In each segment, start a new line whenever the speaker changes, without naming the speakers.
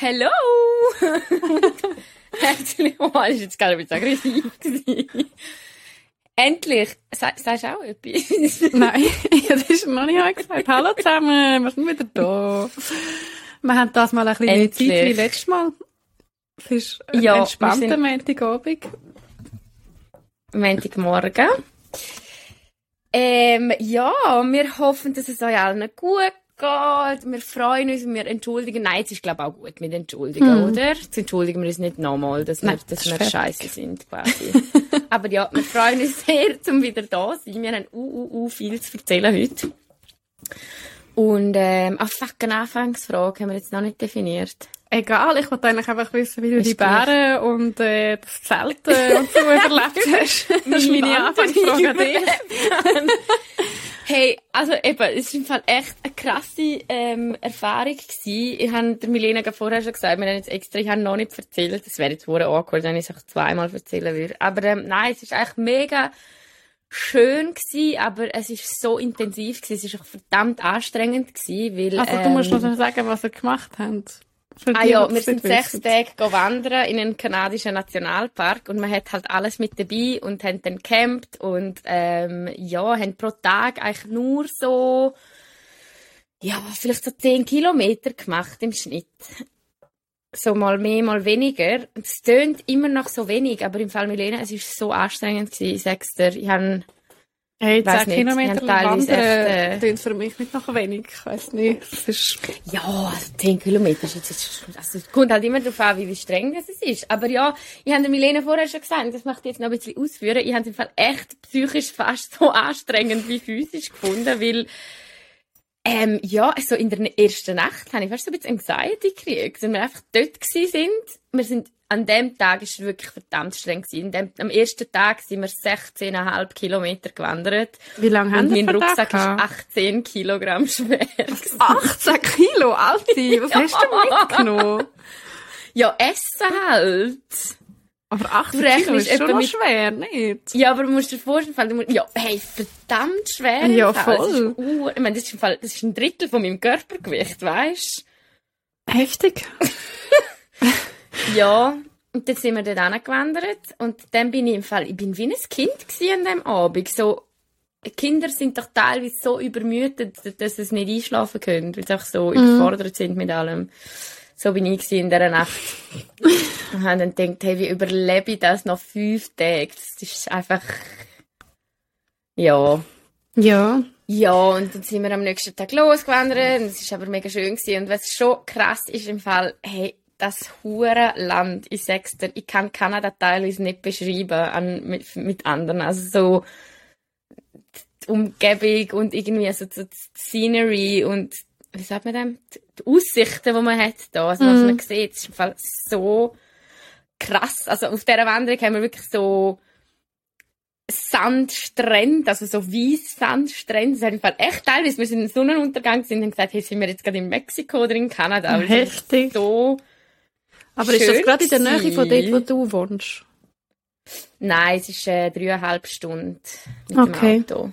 Hello! Herzlich. Oh, das ist jetzt gerade ein bisschen aggressiv. Endlich! Sa sagst du auch etwas?
Nein, ja, das ist noch nicht gesagt. Hallo zusammen, wir sind wieder da. Wir haben das mal ein bisschen mehr Zeit
Endlich.
wie letztes Mal. Es ist ein
Ja,
entspannter
sind-
Montagabend.
Montagmorgen. Ähm, ja, wir hoffen, dass es euch allen gut geht. Wir freuen uns und wir entschuldigen. Nein, es ist, glaube ich, auch gut mit entschuldigen, oder? Jetzt entschuldigen wir uns nicht nochmal, dass wir,
Nein,
dass
das
wir scheiße sind, quasi. Aber ja, wir freuen uns sehr, zum wieder da zu sein. Wir haben uh, uh, uh, viel zu erzählen heute. Und, ähm, ach, fuck, eine Anfangsfrage haben wir jetzt noch nicht definiert.
Egal, ich wollte eigentlich einfach wissen, wie du die
gleich.
Bären und äh, das Zelten und so überlebt hast. Das ist meine Anfangsfrage an dich.
Hey, also eben, es ist im Fall echt eine krasse ähm, Erfahrung gewesen. Ich habe der Milena gerade vorher schon gesagt, wir haben jetzt extra, ich habe noch nicht erzählt, das wäre jetzt wohl awkward, wenn ich es auch zweimal erzählen würde. Aber ähm, nein, es ist eigentlich mega schön gewesen, aber es ist so intensiv gewesen, es ist auch verdammt anstrengend gewesen, weil...
Also du musst
ähm,
noch sagen, was ihr gemacht habt.
Ah ja, wir sind sechs
wissen.
Tage wandern in einen kanadischen Nationalpark und man hat halt alles mit dabei und haben dann gecampt und ähm, ja, haben pro Tag eigentlich nur so ja, vielleicht so zehn Kilometer gemacht im Schnitt. So mal mehr, mal weniger. Es tönt immer noch so wenig, aber im Fall Milena, es ist so anstrengend gewesen, dir. Ich habe
Hey,
Weiss
10
nicht,
Kilometer wandern
echt, äh,
für mich nicht nach wenig. Ich weiss nicht. Ist
Ja, also 10 Kilometer ist jetzt, also es kommt halt immer darauf an, wie, wie streng das es ist. Aber ja, ich habe Milena vorher schon gesagt, das möchte ich jetzt noch ein bisschen ausführen, ich habe es im Fall echt psychisch fast so anstrengend wie physisch gefunden, weil, ähm, ja, so in der ersten Nacht habe ich fast so ein bisschen Anxiety gekriegt, weil wir einfach dort sind. Wir sind, an dem Tag ist es wirklich verdammt streng gewesen. Dem, am ersten Tag sind wir 16,5 Kilometer gewandert.
Wie lange haben
Und
Sie
mein Rucksack ist
gehabt?
18 Kilogramm schwer.
18 Kilo, Alte! Was hast du mitgenommen?
Ja, essen halt.
Aber 18
Du rechnest
Kilo ist schon
mit-
schwer, nicht?
Ja, aber du musst dir vorstellen, du musst, ja, hey, verdammt schwer.
Ja,
Fall. Das
voll.
ist, uh, ich meine, das ist, im Fall, das ist ein Drittel von meinem Körpergewicht, weißt
Heftig.
Ja. Und dann sind wir dort hingewandert und dann bin ich im Fall, ich bin wie ein Kind an dem Abend. So, Kinder sind doch teilweise so übermüdet, dass sie nicht einschlafen können, weil sie auch so überfordert sind mit allem. So bin ich in dieser Nacht. und habe dann gedacht, hey, wie überlebe ich das noch fünf Tage? Das ist einfach, ja.
Ja.
Ja, und dann sind wir am nächsten Tag losgewandert und es war aber mega schön gewesen. Und was schon krass ist im Fall, hey, das hure Land, ich sag's dir, ich kann Kanada teilweise nicht beschreiben an, mit, mit anderen. Also so die Umgebung und irgendwie so die Scenery und wie sagt man dem? Die Aussichten, die man hat da, also was man sieht, ist im Fall so krass. Also auf dieser Wanderung haben wir wirklich so Sandstrände, also so weiss Sandstrände. Das hat im Fall echt teilweise, wir sind im Sonnenuntergang sind und gesagt, hey, sind wir jetzt gerade in Mexiko oder in Kanada? Aber
Heftig.
So,
Aber ist das gerade in der Nähe von dort, wo du wohnst?
nein, es ist äh, dreieinhalb Stunden mit
Okay.
dem Auto.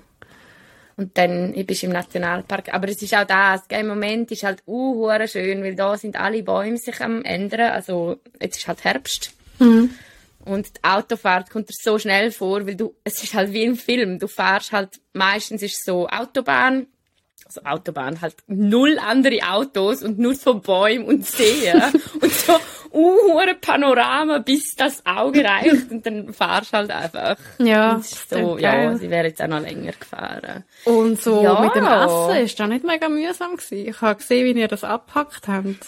Und dann ich bist im Nationalpark. Aber es ist auch das, gell, im Moment ist halt uh, schön, weil da sind alle Bäume sich am ändern. Also, jetzt ist halt Herbst.
Mhm.
Und die Autofahrt kommt dir so schnell vor, weil du, es ist halt wie im Film. Du fährst halt, meistens ist so Autobahn, also Autobahn, halt null andere Autos und nur so Bäume und Seen und so uh, Panorama, bis das Auge reicht und dann fahrst halt einfach.
Ja,
ist so, ja, sie wäre jetzt auch noch länger gefahren.
Und so
Ja.
mit dem Essen ist das nicht mega mühsam gewesen. Ich habe gesehen, wie ihr das abgepackt habt.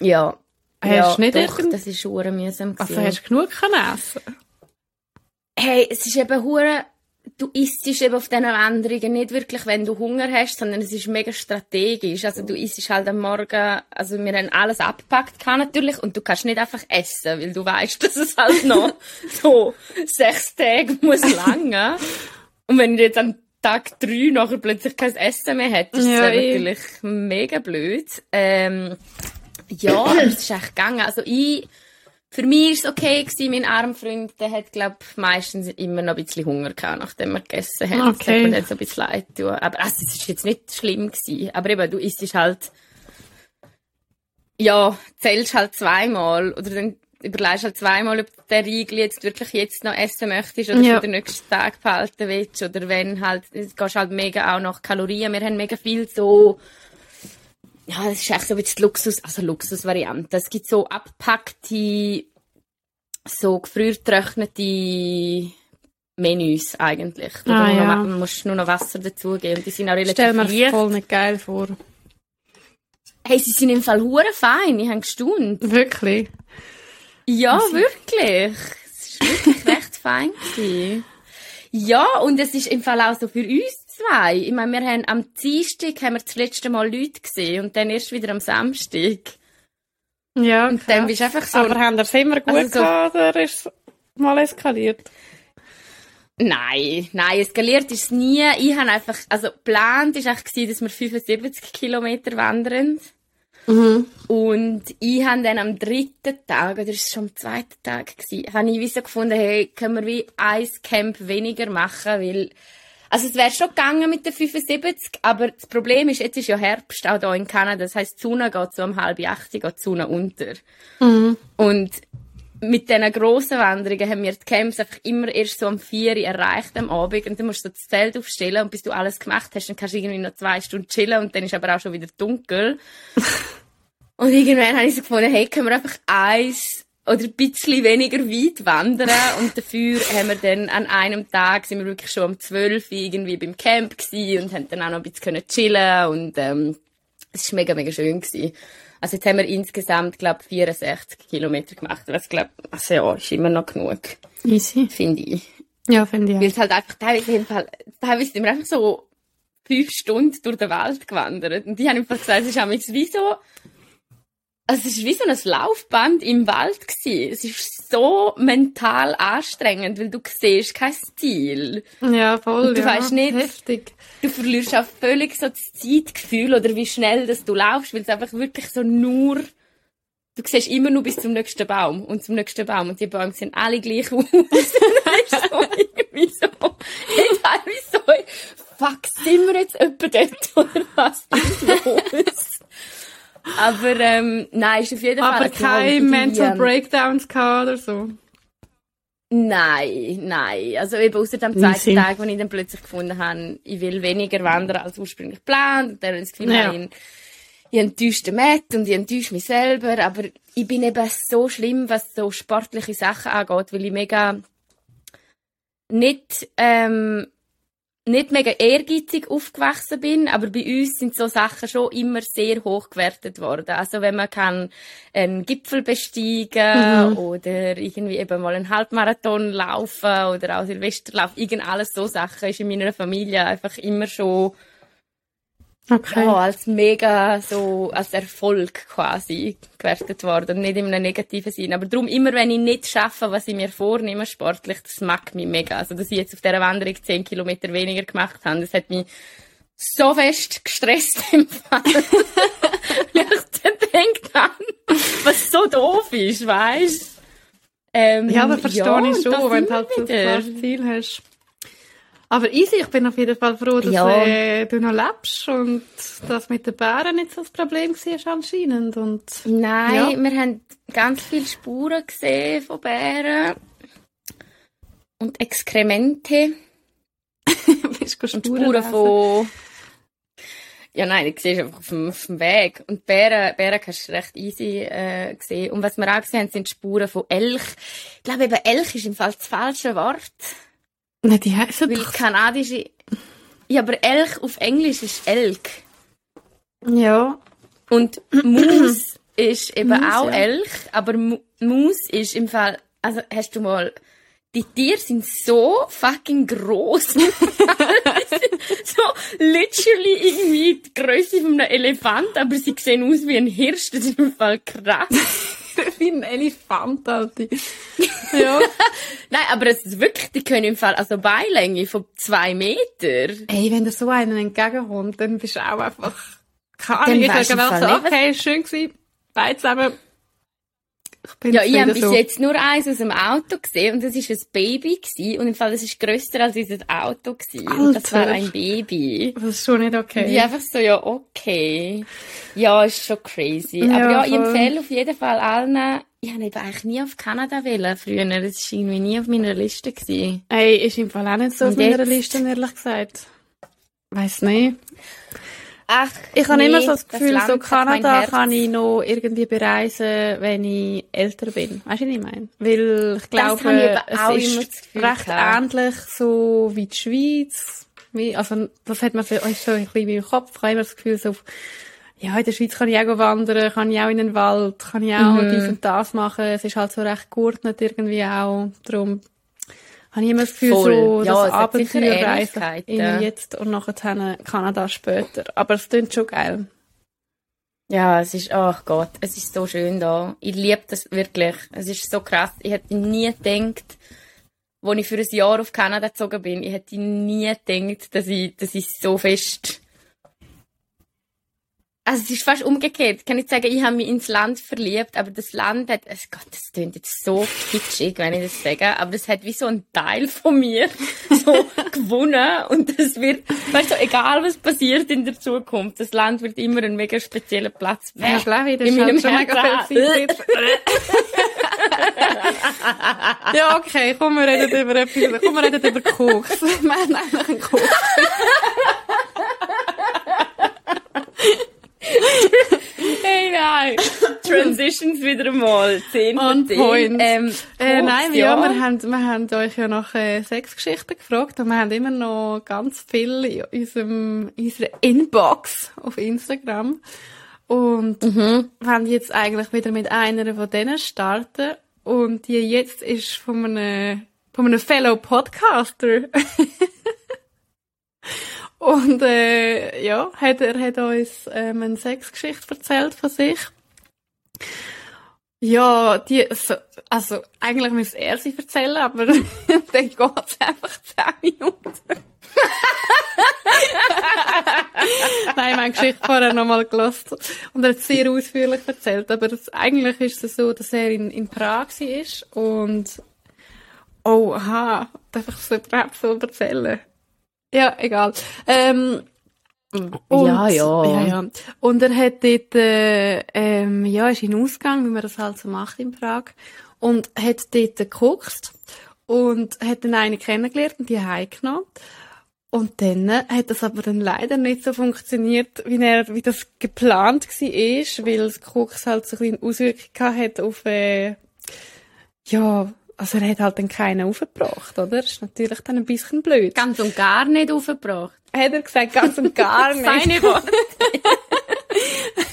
Ja.
Hast
ja,
du nicht
doch,
irgend-
das ist hure mühsam
Also
gewesen.
hast du genug können essen
Hey, es ist eben hure, du isst eben auf diesen Wanderungen nicht wirklich, wenn du Hunger hast, sondern es ist mega strategisch. Also du isst halt am Morgen, also wir haben alles abgepackt kann natürlich und du kannst nicht einfach essen, weil du weißt, dass es halt noch so sechs Tage muss lange. Und wenn du jetzt an Tag drei nachher plötzlich kein Essen mehr hättest,
Ja,
das wäre
eh.
natürlich mega blöd. Ähm, ja, es ist echt gegangen. Also ich, für mich ist es okay gewesen. Mein Armfreund, der hat, glaub meistens immer noch ein bisschen Hunger gehabt, nachdem er gegessen hat. Das
Okay.
hat mir jetzt ein bisschen leid tun. Aber also, es ist jetzt nicht schlimm gewesen. Aber eben, du isst halt ja, zählst halt zweimal oder dann überlegst halt zweimal, ob den Riegel jetzt wirklich jetzt noch essen möchtest oder
Ja.
für den nächsten Tag behalten willst oder wenn halt, es gehst halt mega auch nach Kalorien. Wir haben mega viel so, ja, das ist echt so ein bisschen die Luxus, also Luxusvariante. Es gibt so abgepackte, so gefriertrocknete Menüs eigentlich.
Ah,
nur
ja.
man musst nur noch Wasser dazugeben die sind auch relativ
Stell mir
leicht.
voll nicht geil vor.
Hey, sie sind im Fall hure fein, ich habe gestaunt.
Wirklich.
Ja, wirklich. Es war wirklich recht fein. Gewesen. Ja, und es ist im Fall auch so für uns zwei. Ich meine, wir haben am Dienstag haben wir das letzte Mal Leute gesehen und dann erst wieder am Samstag.
Ja,
Und dann bist einfach so...
Aber haben wir es immer gut
Also so-
gehabt oder ist es mal eskaliert?
Nein, nein, eskaliert ist es nie. Ich habe einfach, also geplant ist eigentlich dass wir 75 Kilometer wandern. Und ich habe dann am dritten Tag, oder ist es schon am zweiten Tag gewesen, habe ich wie so gefunden, hey, können wir wie ein Camp weniger machen, weil, also es wäre schon gegangen mit den 75, aber das Problem ist, jetzt ist ja Herbst, auch hier in Kanada, das heisst, die Sonne geht so um halb acht, geht die Sonne unter. Und mit diesen grossen Wanderungen haben wir die Camps einfach immer erst so um vier Uhr erreicht am Abend und dann musst du das Zelt aufstellen und bis du alles gemacht hast, dann kannst du irgendwie noch zwei Stunden chillen und dann ist aber auch schon wieder dunkel. und irgendwann habe ich so gefunden, hey, können wir einfach eins oder ein bisschen weniger weit wandern und dafür haben wir dann an einem Tag sind wir wirklich schon um 12 Uhr irgendwie beim Camp gewesen und haben dann auch noch ein bisschen können chillen und ähm, es war mega, mega schön. Gewesen. Also jetzt haben wir insgesamt, glaube 64 Kilometer gemacht, was glaube also ja, ist immer noch genug,
Easy.
finde ich.
Ja, finde ich
Weil
auch.
es halt einfach teilweise, im Fall, teilweise sind wir einfach so fünf Stunden durch den Wald gewandert. Und die haben einfach gesagt, es ist amigs wie so, also es ist wie so ein Laufband im Wald gewesen. Es ist so mental anstrengend, weil du siehst kein Ziel.
Ja, voll.
Und du
ja.
weisst nicht-
Heftig.
Du verlierst auch völlig so das Zeitgefühl oder wie schnell dass du laufst, weil es einfach wirklich so nur, du siehst immer nur bis zum nächsten Baum und zum nächsten Baum und die Bäume sehen alle gleich aus. Und dann ist so irgendwie so, fuck, sind wir jetzt etwa dort oder was ist los? Aber ähm, nein, ist auf jeden Fall...
Aber keine Mental Breakdowns gehabt oder so.
Nein, nein. Also eben außer am zweiten. Tag, wo ich dann plötzlich gefunden habe, ich will weniger wandern als ursprünglich geplant. Und dann habe ich das Gefühl,
Ja.
ich, ich enttäusche den Matt und ich enttäusche mich selber. Aber ich bin eben so schlimm, was so sportliche Sachen angeht, weil ich mega nicht, ähm, nicht mega ehrgeizig aufgewachsen bin, aber bei uns sind so Sachen schon immer sehr hoch gewertet worden. Also wenn man kann einen Gipfel besteigen oder irgendwie eben mal einen Halbmarathon laufen oder auch Silvesterlauf, irgend alles so Sachen ist in meiner Familie einfach immer schon
Okay.
ja, als mega so als Erfolg quasi gewertet worden nicht in einem negativen Sinn. Aber darum immer, wenn ich nicht schaffe, was ich mir vornehme sportlich, das mag mich mega. Also dass ich jetzt auf dieser Wanderung 10 Kilometer weniger gemacht habe, das hat mich so fest gestresst im Fall. Weil ich dann denke an, was so doof ist, weißt? Ähm,
Ja, aber verstehe
ja,
ich schon, wenn du halt so ein klares Ziel hast. Aber easy, ich bin auf jeden Fall froh, dass
Ja.
äh, du noch lebst und das mit den Bären nicht so das Problem war anscheinend. Und
Nein,
Ja.
wir haben ganz viele Spuren gesehen von Bären. Und Exkremente.
bist du
Und
Spuren
Spuren
lesen.
von... Ja, nein, ich sehe einfach auf dem, auf dem Weg. Und Bären, Bären kannst du recht easy äh, sehen. Und was wir auch gesehen haben, sind Spuren von Elch. Ich glaube, eben Elch ist im Fall das falsche Wort.
Nein, die heißen
Weil
doch...
kanadische... Ja, aber Elch auf Englisch ist Elk.
Ja.
Und Maus ist eben
Maus,
auch
ja.
Elch, aber Maus ist im Fall, also hast du mal, die Tiere sind so fucking groß. so literally irgendwie die Größe von einem Elefant, aber sie sehen aus wie ein Hirsch. Das ist im Fall krass.
Wie ein Elefant, Alter. ja.
Nein, aber es ist wirklich, die können im Fall, also Beilänge von zwei Meter.
Ey, wenn dir so einen entgegenkommt, dann bist du auch einfach... Keine Ahnung, ich
weisst
sage
du im
einfach
Fall
so, okay, schön gewesen, beide zusammen. Ich
Ja, ich habe bis
so.
jetzt nur eins aus dem Auto gesehen und das ist ein Baby gewesen. und im Fall das ist grösser als unser Auto gewesen. und das
Alter.
war ein Baby.
Das ist schon nicht okay.
ich einfach so, ja, okay. Ja, ist schon crazy.
Ja,
Aber ja, ich
voll.
empfehle auf jeden Fall allen, ich habe eben eigentlich nie auf Kanada wählen früher. Das war irgendwie nie auf meiner Liste gewesen.
Ey, ist im Fall auch nicht so auf
Und
meiner
jetzt?
Liste, ehrlich gesagt. Weiss nicht.
Ach,
Ich habe
nee,
immer so das Gefühl,
Land
so Kanada kann ich noch irgendwie bereisen, wenn ich älter bin. Weißt du, was ich meine? Weil ich glaube,
ich
es
immer
ist
das
recht
gehabt.
ähnlich so wie die Schweiz. Also, das hat man so, ist so ein bisschen im Kopf. Ich habe immer das Gefühl, so, ja, in der Schweiz kann ich auch wandern, kann ich auch in den Wald, kann ich auch
Mhm.
dies und das machen. Es ist halt so recht geordnet irgendwie auch. Darum habe ich immer das Gefühl,
Voll.
so,
Ja,
das Abenteuerreisen immer jetzt und nachher Kanada später. Aber es klingt schon geil.
Ja, es ist, ach Gott, es ist so schön da. Ich liebe das wirklich. Es ist so krass. Ich hätte nie gedacht, als ich für ein Jahr auf Kanada gezogen bin, ich hätte nie gedacht, dass ich, dass ich so fest... Also es ist fast umgekehrt. Kann ich sagen, ich habe mich ins Land verliebt, aber das Land hat, es Gott, das klingt jetzt so kitschig, wenn ich das sage, aber es hat wie so ein Teil von mir so gewonnen und es wird, weißt du, egal was passiert in der Zukunft, das Land wird immer einen mega speziellen Platz
Ja, glaube ich, das
in meinem
schon mega viel ja, okay, komm, wir reden über etwas, komm, wir reden über Koks. Wir haben eigentlich einen Koks.
Hey, nein. Transitions wieder einmal. 10
On
von 10.
point.
Ähm,
Äh, nein, ja, wir haben, wir haben euch ja nach äh, Sexgeschichten gefragt und wir haben immer noch ganz viel in unserem, in unserer Inbox auf Instagram. Und wir haben jetzt eigentlich wieder mit einer von denen starten. Und die jetzt ist von einem, von einem Fellow Podcaster. Und äh, ja, hat, er hat uns ähm, eine Sexgeschichte erzählt von sich. Ja, die, so, also eigentlich müsste er sie erzählen, aber dann geht's einfach 10 Minuten. Nein, meine Geschichte vorher nochmal gelost und er hat es sehr ausführlich erzählt, aber das, eigentlich ist es so, dass er in, in Prag war und oh, aha, darf ich es überhaupt so erzählen? Ja, egal. Ähm, und,
Ja, ja.
ja, ja. Und er hat dort, äh, ähm, ja, ist in den Ausgang, wie man das halt so macht in Prag, und hat dort gekokst und hat dann eine kennengelernt und die heimgenommen. Und dann hat das aber dann leider nicht so funktioniert, wie er, wie das geplant war, weil das Koks halt so ein bisschen Auswirkungen hat auf, äh, ja, also er hat halt dann keinen aufgebracht, oder? Ist natürlich dann ein bisschen blöd.
Ganz und gar nicht aufgebracht.
Hat er gesagt, ganz und gar nicht.
Seine Worte.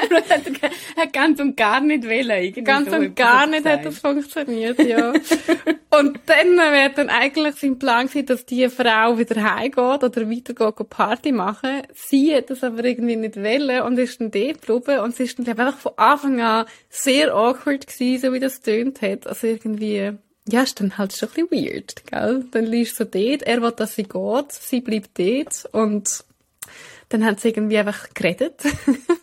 Hat er hat ganz und gar nicht wollen.
Ganz
so
und gar
hat
nicht hat das funktioniert, ja. und dann wäre dann eigentlich sein Plan gewesen, dass die Frau wieder heimgeht oder weitergeht Party machen. Sie hat das aber irgendwie nicht wollen und ist dann dort geblieben und sie ist dann einfach von Anfang an sehr awkward gewesen, so wie das tönt hat. Also irgendwie, ja, ist dann halt schon ein bisschen weird, gell? Dann liest du dort, er will, dass sie geht, sie bleibt dort und dann haben sie irgendwie einfach geredet.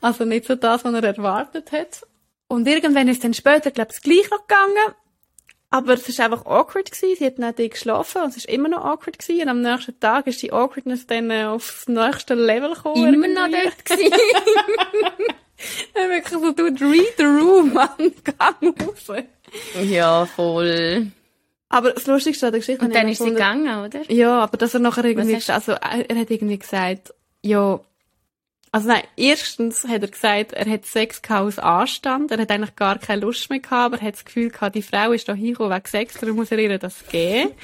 Also nicht so das, was er erwartet hat. Und irgendwann ist dann später, glaube ich, gleich noch gegangen. Aber es ist einfach awkward gewesen. Sie hat dort geschlafen und es ist immer noch awkward gewesen. Und am nächsten Tag ist die Awkwardness dann aufs nächste Level gekommen.
Immer noch
irgendwie.
dort gewesen.
Wirklich so, du, read the room, Mann, gang raus.
ja, voll.
Aber das Lustigste an der Geschichte...
Und dann ist sie
gefunden-
gegangen, oder?
Ja, aber dass er nachher irgendwie, also er hat irgendwie gesagt, ja, also nein, erstens hat er gesagt, er hat Sex aus Anstand, er hat eigentlich gar keine Lust mehr gehabt, aber er hat das Gefühl gehabt, die Frau ist da hingekommen wegen Sex, darum muss er ihr das geben.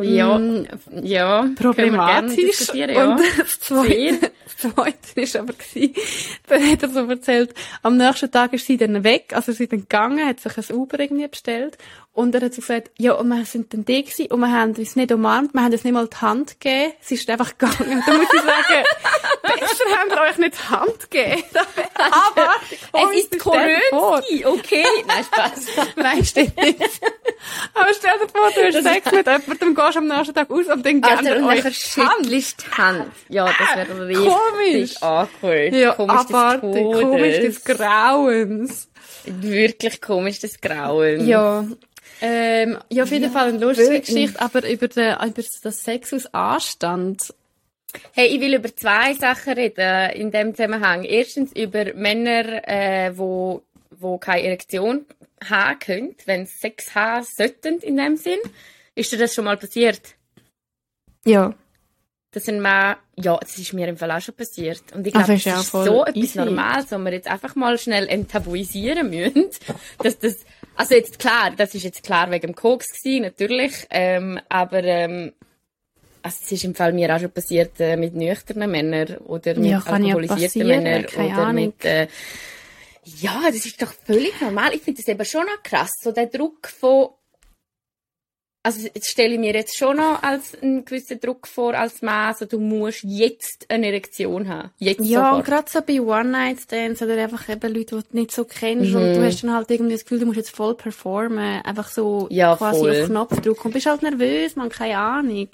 Ja,
Mm,
ja.
Problematisch.
Ja.
Und das Zweite, das Zweite ist aber gewesen, dann hat er so erzählt, am nächsten Tag ist sie dann weg, also sie ist dann gegangen, hat sich ein Uber irgendwie bestellt und er hat so gesagt, ja, und wir sind dann da gewesen und wir haben uns nicht umarmt, wir haben uns nicht mal die Hand gegeben, sie ist einfach gegangen. Da muss ich sagen, besser haben wir euch nicht die Hand gegeben. Aber
Es ist Korönski, okay. Nein, Spaß.
Nein, stimmt nicht. Aber stell dir vor, du hast Sex mit jemandem, gehst am nächsten Tag aus und dann gerne
und
euch
schüttelst die Hand. Ja, das wäre richtig
komisch.
awkward.
Ja,
komisch des
abartig, komisch des. Grauens.
Wirklich komisch des Grauens.
Ja. Ähm, ja, auf jeden
Ja,
Fall eine lustige. Geschichte, aber über, den, über das Sex aus Anstand.
Hey, ich will über zwei Sachen reden in dem Zusammenhang. Erstens über Männer, äh, wo, wo keine Erektion haben können, wenn sie Sex haben sollten in dem Sinn. Ist dir das schon mal passiert?
Ja.
Das sind mal, ja, das ist mir im Fall auch schon passiert. Und ich glaube,
das ist ja
so etwas
easy.
Normales, was wir jetzt einfach mal schnell enttabuisieren müssen. dass das, also jetzt klar, das ist jetzt klar wegen dem Koks gewesen, natürlich, ähm, aber, ähm, also es ist im Fall mir auch schon passiert äh, mit nüchternen Männern oder mit
Ja, ja
alkoholisierten
passieren,
Männern oder
Ahnung.
mit, äh, ja, das ist doch völlig normal. Ich finde das eben schon noch krass, so der Druck von also jetzt stelle ich mir jetzt schon noch als einen gewissen Druck vor als Mann, also du musst jetzt eine Erektion haben. Jetzt
Ja, und
sofort.
gerade so bei One-Night-Stands oder einfach eben Leute, die du nicht so kennst und
Mhm.
du hast dann halt irgendwie das Gefühl, du musst jetzt voll performen, einfach so
Ja,
quasi
voll.
auf Knopfdruck und bist halt nervös, man keine Ahnung.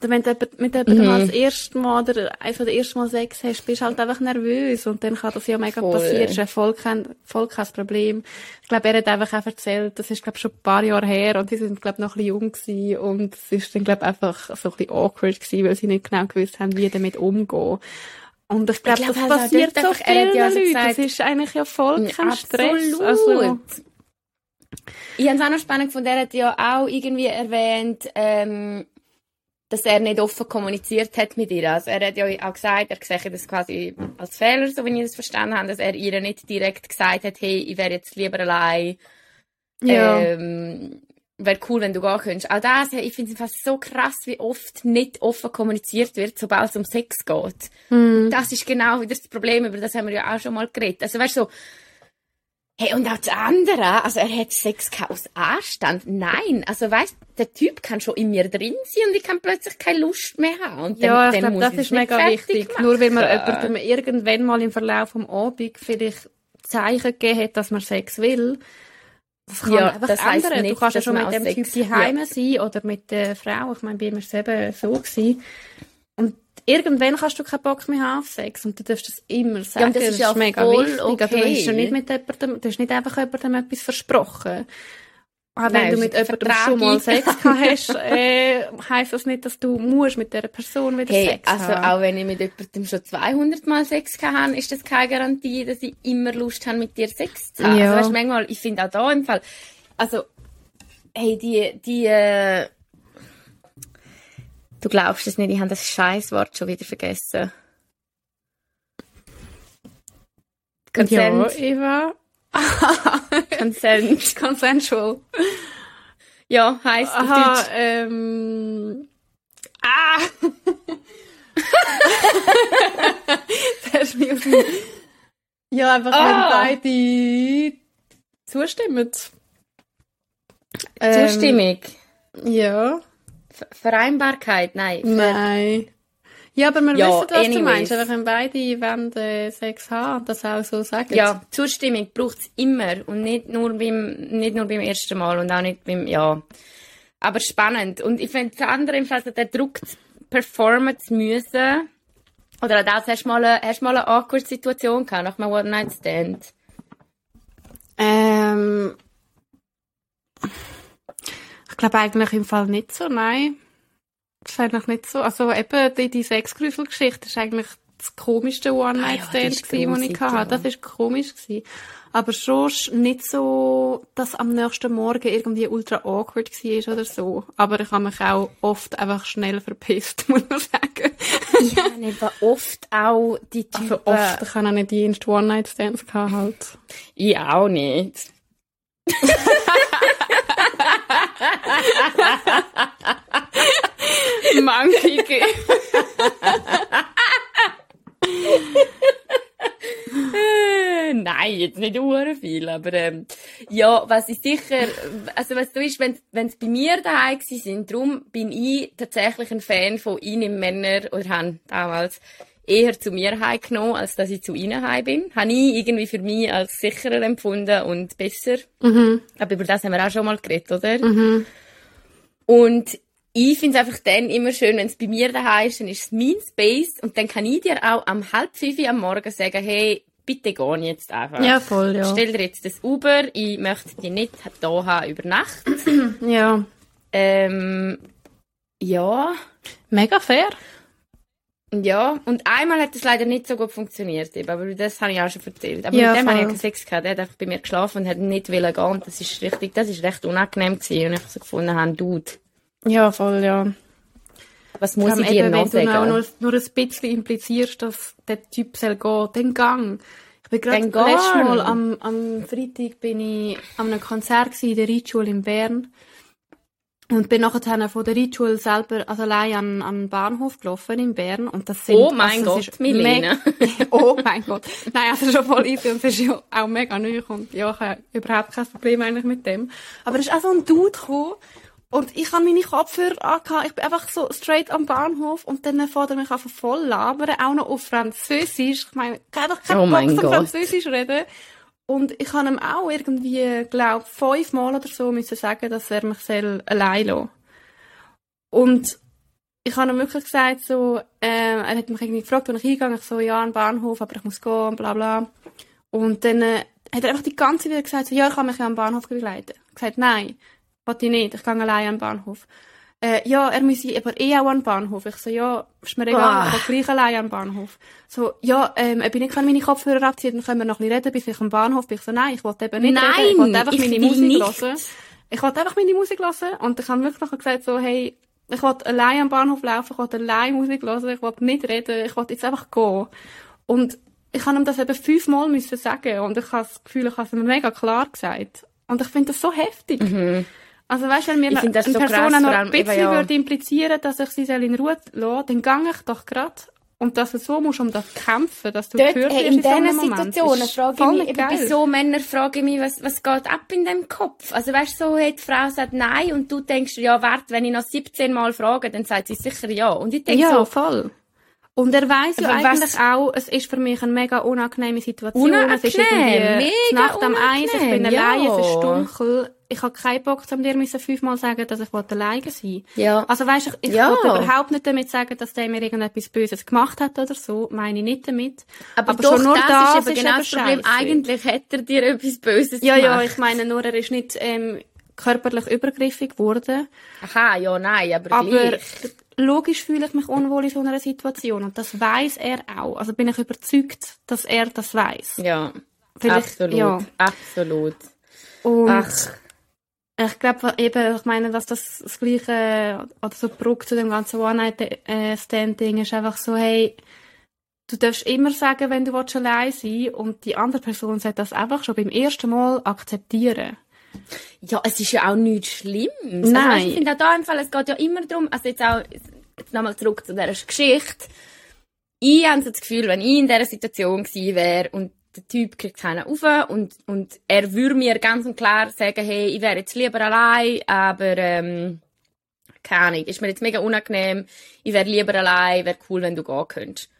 Oder wenn du mit jemandem
Mhm.
als erstes Mal oder einfach das erste Mal Sex hast, bist du halt einfach nervös und dann kann das ja mega
Voll.
passieren, das ist ja voll kein, voll kein Problem. Ich glaube, er hat einfach auch erzählt, das ist glaube schon ein paar Jahre her und die sind glaube noch ein bisschen jung gewesen und es ist dann glaube einfach so ein bisschen awkward gewesen, weil sie nicht genau gewusst haben, wie damit umgehen. Und ich glaube,
glaub,
das
auch
passiert so
einfach,
vielen
ja so
Leuten.
gesagt-
das ist eigentlich ja voll kein Stress.
Absolut.
Also,
Ich habe es auch noch spannend gefunden, er hat ja auch irgendwie erwähnt, ähm, dass er nicht offen kommuniziert hat mit ihr. Also er hat ja auch gesagt, er sehe das quasi als Fehler, so wie ich das verstanden habe, dass er ihr nicht direkt gesagt hat, hey, ich wäre jetzt lieber allein.
ja.
Ähm, wäre cool, wenn du gehen könntest. Auch das, ich finde es fast so krass, wie oft nicht offen kommuniziert wird, sobald es um Sex geht.
Hm.
Das ist genau wieder das Problem, über das haben wir ja auch schon mal geredet. Also weißt du, so, hey, und auch das andere, also er hat Sex aus Anstand. Nein, also weißt der Typ kann schon in mir drin sein und ich kann plötzlich keine Lust mehr haben. Und dann,
Ja, ich glaube, das ist mega wichtig.
machen.
Nur weil man jemandem irgendwann mal im Verlauf des Abends vielleicht Zeichen gegeben hat, dass man Sex will. Das kann
Ja,
einfach
das
ändern. du
nicht,
kannst ja schon mit dem Typ daheim sein oder mit der Frau. Ich meine, bei mir war es eben so. Gewesen. Und irgendwann kannst du keinen Bock mehr haben auf Sex und du darfst das immer sagen.
und das ist ja
mega
voll
wichtig. Du
okay.
hast ja nicht mit jemandem, du hast nicht einfach jemandem etwas versprochen. Auch wenn
Nein,
du mit jemandem schon mal. Sex gehabt hast, äh, heisst das nicht, dass du musst mit dieser Person wieder
Hey,
Sex
also
haben.
auch wenn ich mit jemandem schon 200 Mal Sex gehabt habe, ist das keine Garantie, dass ich immer Lust habe, mit dir Sex zu haben.
Ja.
Also weißt, manchmal, ich finde auch da im Fall, also, hey, die, die, äh, du glaubst es nicht, ich habe das Scheißwort schon wieder vergessen.
Ja,
Consent.
Eva.
Consent.
Consensual.
Ja, heisst auf
Aha,
Deutsch.
ähm. Ah! das ist aus dem... Ja, einfach
Ah.
wenn beide zustimmen. Ähm,
Zustimmung.
Ja.
Ver- Vereinbarkeit, nein.
Nein. Ja, aber wir
Ja,
wissen, was du
anyways.
meinst. Aber wenn beide wollen, äh, Sex haben und das auch so sagen.
Ja, Zustimmung braucht es immer und nicht nur beim nicht nur beim ersten Mal und auch nicht beim ja. Aber spannend und ich finde das andere im Fall der Druck zu performen zu müssen oder auch das hast du mal eine, hast du mal eine awkward Situation gehabt nach einem One Night Stand.
Ähm, ich glaube eigentlich im Fall nicht so, nein. Das ist eigentlich nicht so. Also eben die, die Sexgrüsel-Geschichte ist eigentlich das komischste One-Night-Stand,
Ah ja, das
ich hatte. Das ist komisch gewesen. Aber schon nicht so, dass am nächsten Morgen irgendwie ultra awkward war oder so. Aber ich habe mich auch oft einfach schnell verpisst, muss man sagen.
Ich habe eben oft auch die Typen...
Also oft, ich habe auch nicht die ersten One-Night-Stands gehabt halt.
Ich auch nicht.
Monkey Game.
Nein, jetzt nicht ure viel, aber ähm, ja, was ich sicher, also was so ist, wenn wenn es bei mir daheim gsi sind, darum bin ich tatsächlich ein Fan von ihnen Männer oder han damals eher zu mir heimgenommen, als dass ich zu ihnen heim bin. Habe ich irgendwie für mich als sicherer empfunden und besser.
Mhm.
Aber über das haben wir auch schon mal geredet, oder? Und ich finde es einfach dann immer schön, wenn es bei mir daheim ist, dann ist es mein Space und dann kann ich dir auch am halb fünf am Morgen sagen, hey, bitte geh jetzt einfach.
Ja, voll, ja.
Stell dir jetzt das Uber, ich möchte dich nicht hier haben über Nacht.
Ja.
ähm, ja,
Mega fair.
ja. Und einmal hat das leider nicht so gut funktioniert, eben, aber das habe ich auch schon erzählt. Aber
Ja,
mit dem habe ich
voll.
keinen Sex gehabt. Der hat einfach bei mir geschlafen und hat nicht wollen gehen. Und das ist richtig, das ist recht unangenehm gewesen. Und ich so gefunden habe, Dude,
Ja, voll, ja.
was muss ich dir noch
wenn du auch
sagen?
nur, nur ein bisschen implizierst, dass der Typ soll gehen, dann gang. Ich bin gerade letztes Mal am, am Freitag bin ich an einem Konzert gewesen, in der Reitschule in Bern. Und bin nachher von der Reitschule selber, also allein an, an den Bahnhof gelaufen in Bern. Und das sind,
Oh mein
also,
Gott, Milena.
oh mein Gott. Nein, also schon voll easy und es ist ja auch mega neu und ja, ich habe überhaupt kein Problem eigentlich mit dem. Aber es ist auch so ein Dude gekommen und ich habe meine Kopfhörer angehabt. Ich bin einfach so straight am Bahnhof und dann fährt er mich einfach voll labern, auch noch auf Französisch. Ich meine, ich habe doch keinen
Oh
Bock
Gott.
Französisch reden. Und ich habe ihm auch irgendwie, glaub, fünfmal oder so müssen sagen, dass er mich soll allein lassen Und ich habe ihm wirklich gesagt, so, ähm, er hat mich irgendwie gefragt, wo ich hingegangen Ich so, ja, den Bahnhof, aber ich muss gehen, bla bla. Und dann äh, hat er einfach die ganze Zeit gesagt, so, ja, ich kann mich ja am Bahnhof begleiten. Ich gesagt, nein, wollte ich nicht, ich gehe allein an den Bahnhof. Äh, ja, er müsse aber eh auch an den Bahnhof. Ich so, ja, ist mir egal,
Ah.
ich gehe gleich allein an den Bahnhof. So, ja, ähm, ob ich nicht meine Kopfhörer abziehen, dann können wir noch ein bisschen reden, bis ich am Bahnhof bin. Ich so, nein, ich wollte eben nicht
Nein,
reden, ich wollte einfach
ich
meine Musik
nicht.
hören. Ich wollte einfach meine Musik hören und ich habe wirklich nachher gesagt so, hey, ich wollte allein am Bahnhof laufen, ich wollte allein Musik hören, ich wollte nicht reden, ich wollte jetzt einfach gehen. Und ich habe ihm das eben fünfmal müssen sagen und ich habe das Gefühl, ich habe es ihm mega klar gesagt. Und ich finde das so heftig. Also weißt du, wenn mir
Ich
eine
das so
Person
krass,
noch ein bisschen
ja.
würde implizieren, dass ich sie in Ruhe lassen dann gehe ich doch gerade. Und dass du so musst um das kämpfen, dass du
Dort,
gehört
hey, in
so einem
diesen
Moment,
Situationen frage ich mich, eben bei
geil.
so Männern frage ich mich, was, was geht ab in dem Kopf? Also weißt du, so hat die Frau sagt nein und du denkst, ja, warte, wenn ich noch 17 Mal frage, dann sagt sie sicher ja. Und ich denke
Ja,
so,
voll. Und er weiss ja eigentlich auch, es ist für mich eine mega unangenehme Situation. Es ist
Unangenehm,
irgendwie
mega
Nacht am Eins, ich bin
unangenehm,
allein,
ja.
es ist dunkel. Ich habe keinen Bock, um dir fünfmal sagen, dass ich alleine sein
Ja.
Also weisst, ich, ich
Ja.
wollte überhaupt nicht damit sagen, dass der mir irgendetwas Böses gemacht hat oder so. Meine ich nicht damit.
aber,
aber
doch,
schon nur
das,
das
ist eben genau das Problem.
scheisse.
Eigentlich hätte er dir etwas Böses
Ja, ja,
gemacht.
ich meine nur, er ist nicht ähm, körperlich übergriffig geworden.
Aha, ja, nein, aber,
Aber
gleich.
logisch fühle ich mich unwohl in so einer Situation und das weiß er auch. Also bin ich überzeugt, dass er das weiß.
Ja,
Vielleicht-
absolut,
ja.
absolut.
Und
Ach,
ich glaube eben, ich meine, dass das das gleiche oder so Brücke zu dem ganzen One-Night-Stand-Ding ist einfach so, hey, du darfst immer sagen, wenn du willst, allein sein und die andere Person sollte das einfach schon beim ersten Mal akzeptieren.
Ja, es ist ja auch nichts Schlimmes.
Nein.
Also, ich finde auch da im Fall, es geht ja immer darum, also jetzt auch, jetzt nochmal zurück zu dieser Geschichte. Ich habe so das Gefühl, wenn ich in dieser Situation gewesen wäre und der Typ kriegt keinen rauf und, und er würde mir ganz und klar sagen, hey, ich wäre jetzt lieber allein, aber, ähm, keine Ahnung, ist mir jetzt mega unangenehm, ich wäre lieber allein, wäre cool, wenn du gehen könntest.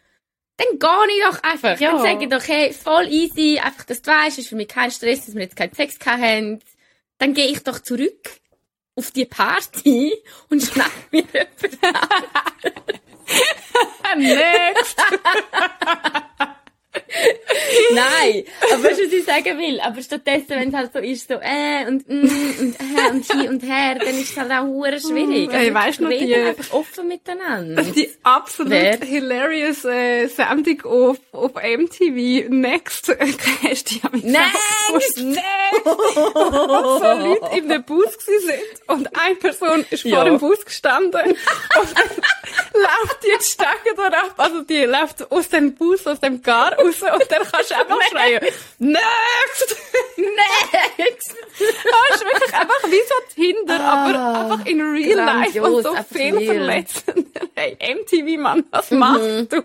Dann gehe ich doch einfach.
Ja.
Dann sage ich doch, hey, voll easy, einfach, dass du weißt, ist für mich kein Stress, dass wir jetzt keinen Sex haben. Dann gehe ich doch zurück auf die Party und schnapp mir jemanden
Next!
Nein, aber weißt du, was ich sagen will? Aber stattdessen, wenn es halt so ist, so äh und mm, und äh und hier und her, dann ist es halt auch hure schwierig.
Hey, weißt du die-
einfach offen miteinander.
Die absolut
Wer?
hilarious äh, Sendung auf, auf MTV Next. Hast du ja mit
Next!
Next! Wo so Leute in einem Bus sind und eine Person ist
Ja.
vor dem Bus gestanden und läuft die die Stege da ab, also die läuft aus dem Bus, aus dem Gar raus und dann kannst du einfach schreien, Next!
Next!
Das ist wirklich einfach wie so Tinder, aber einfach in real life und
Grandios,
so viel
real.
verletzend. Hey, MTV, Mann, was machst du?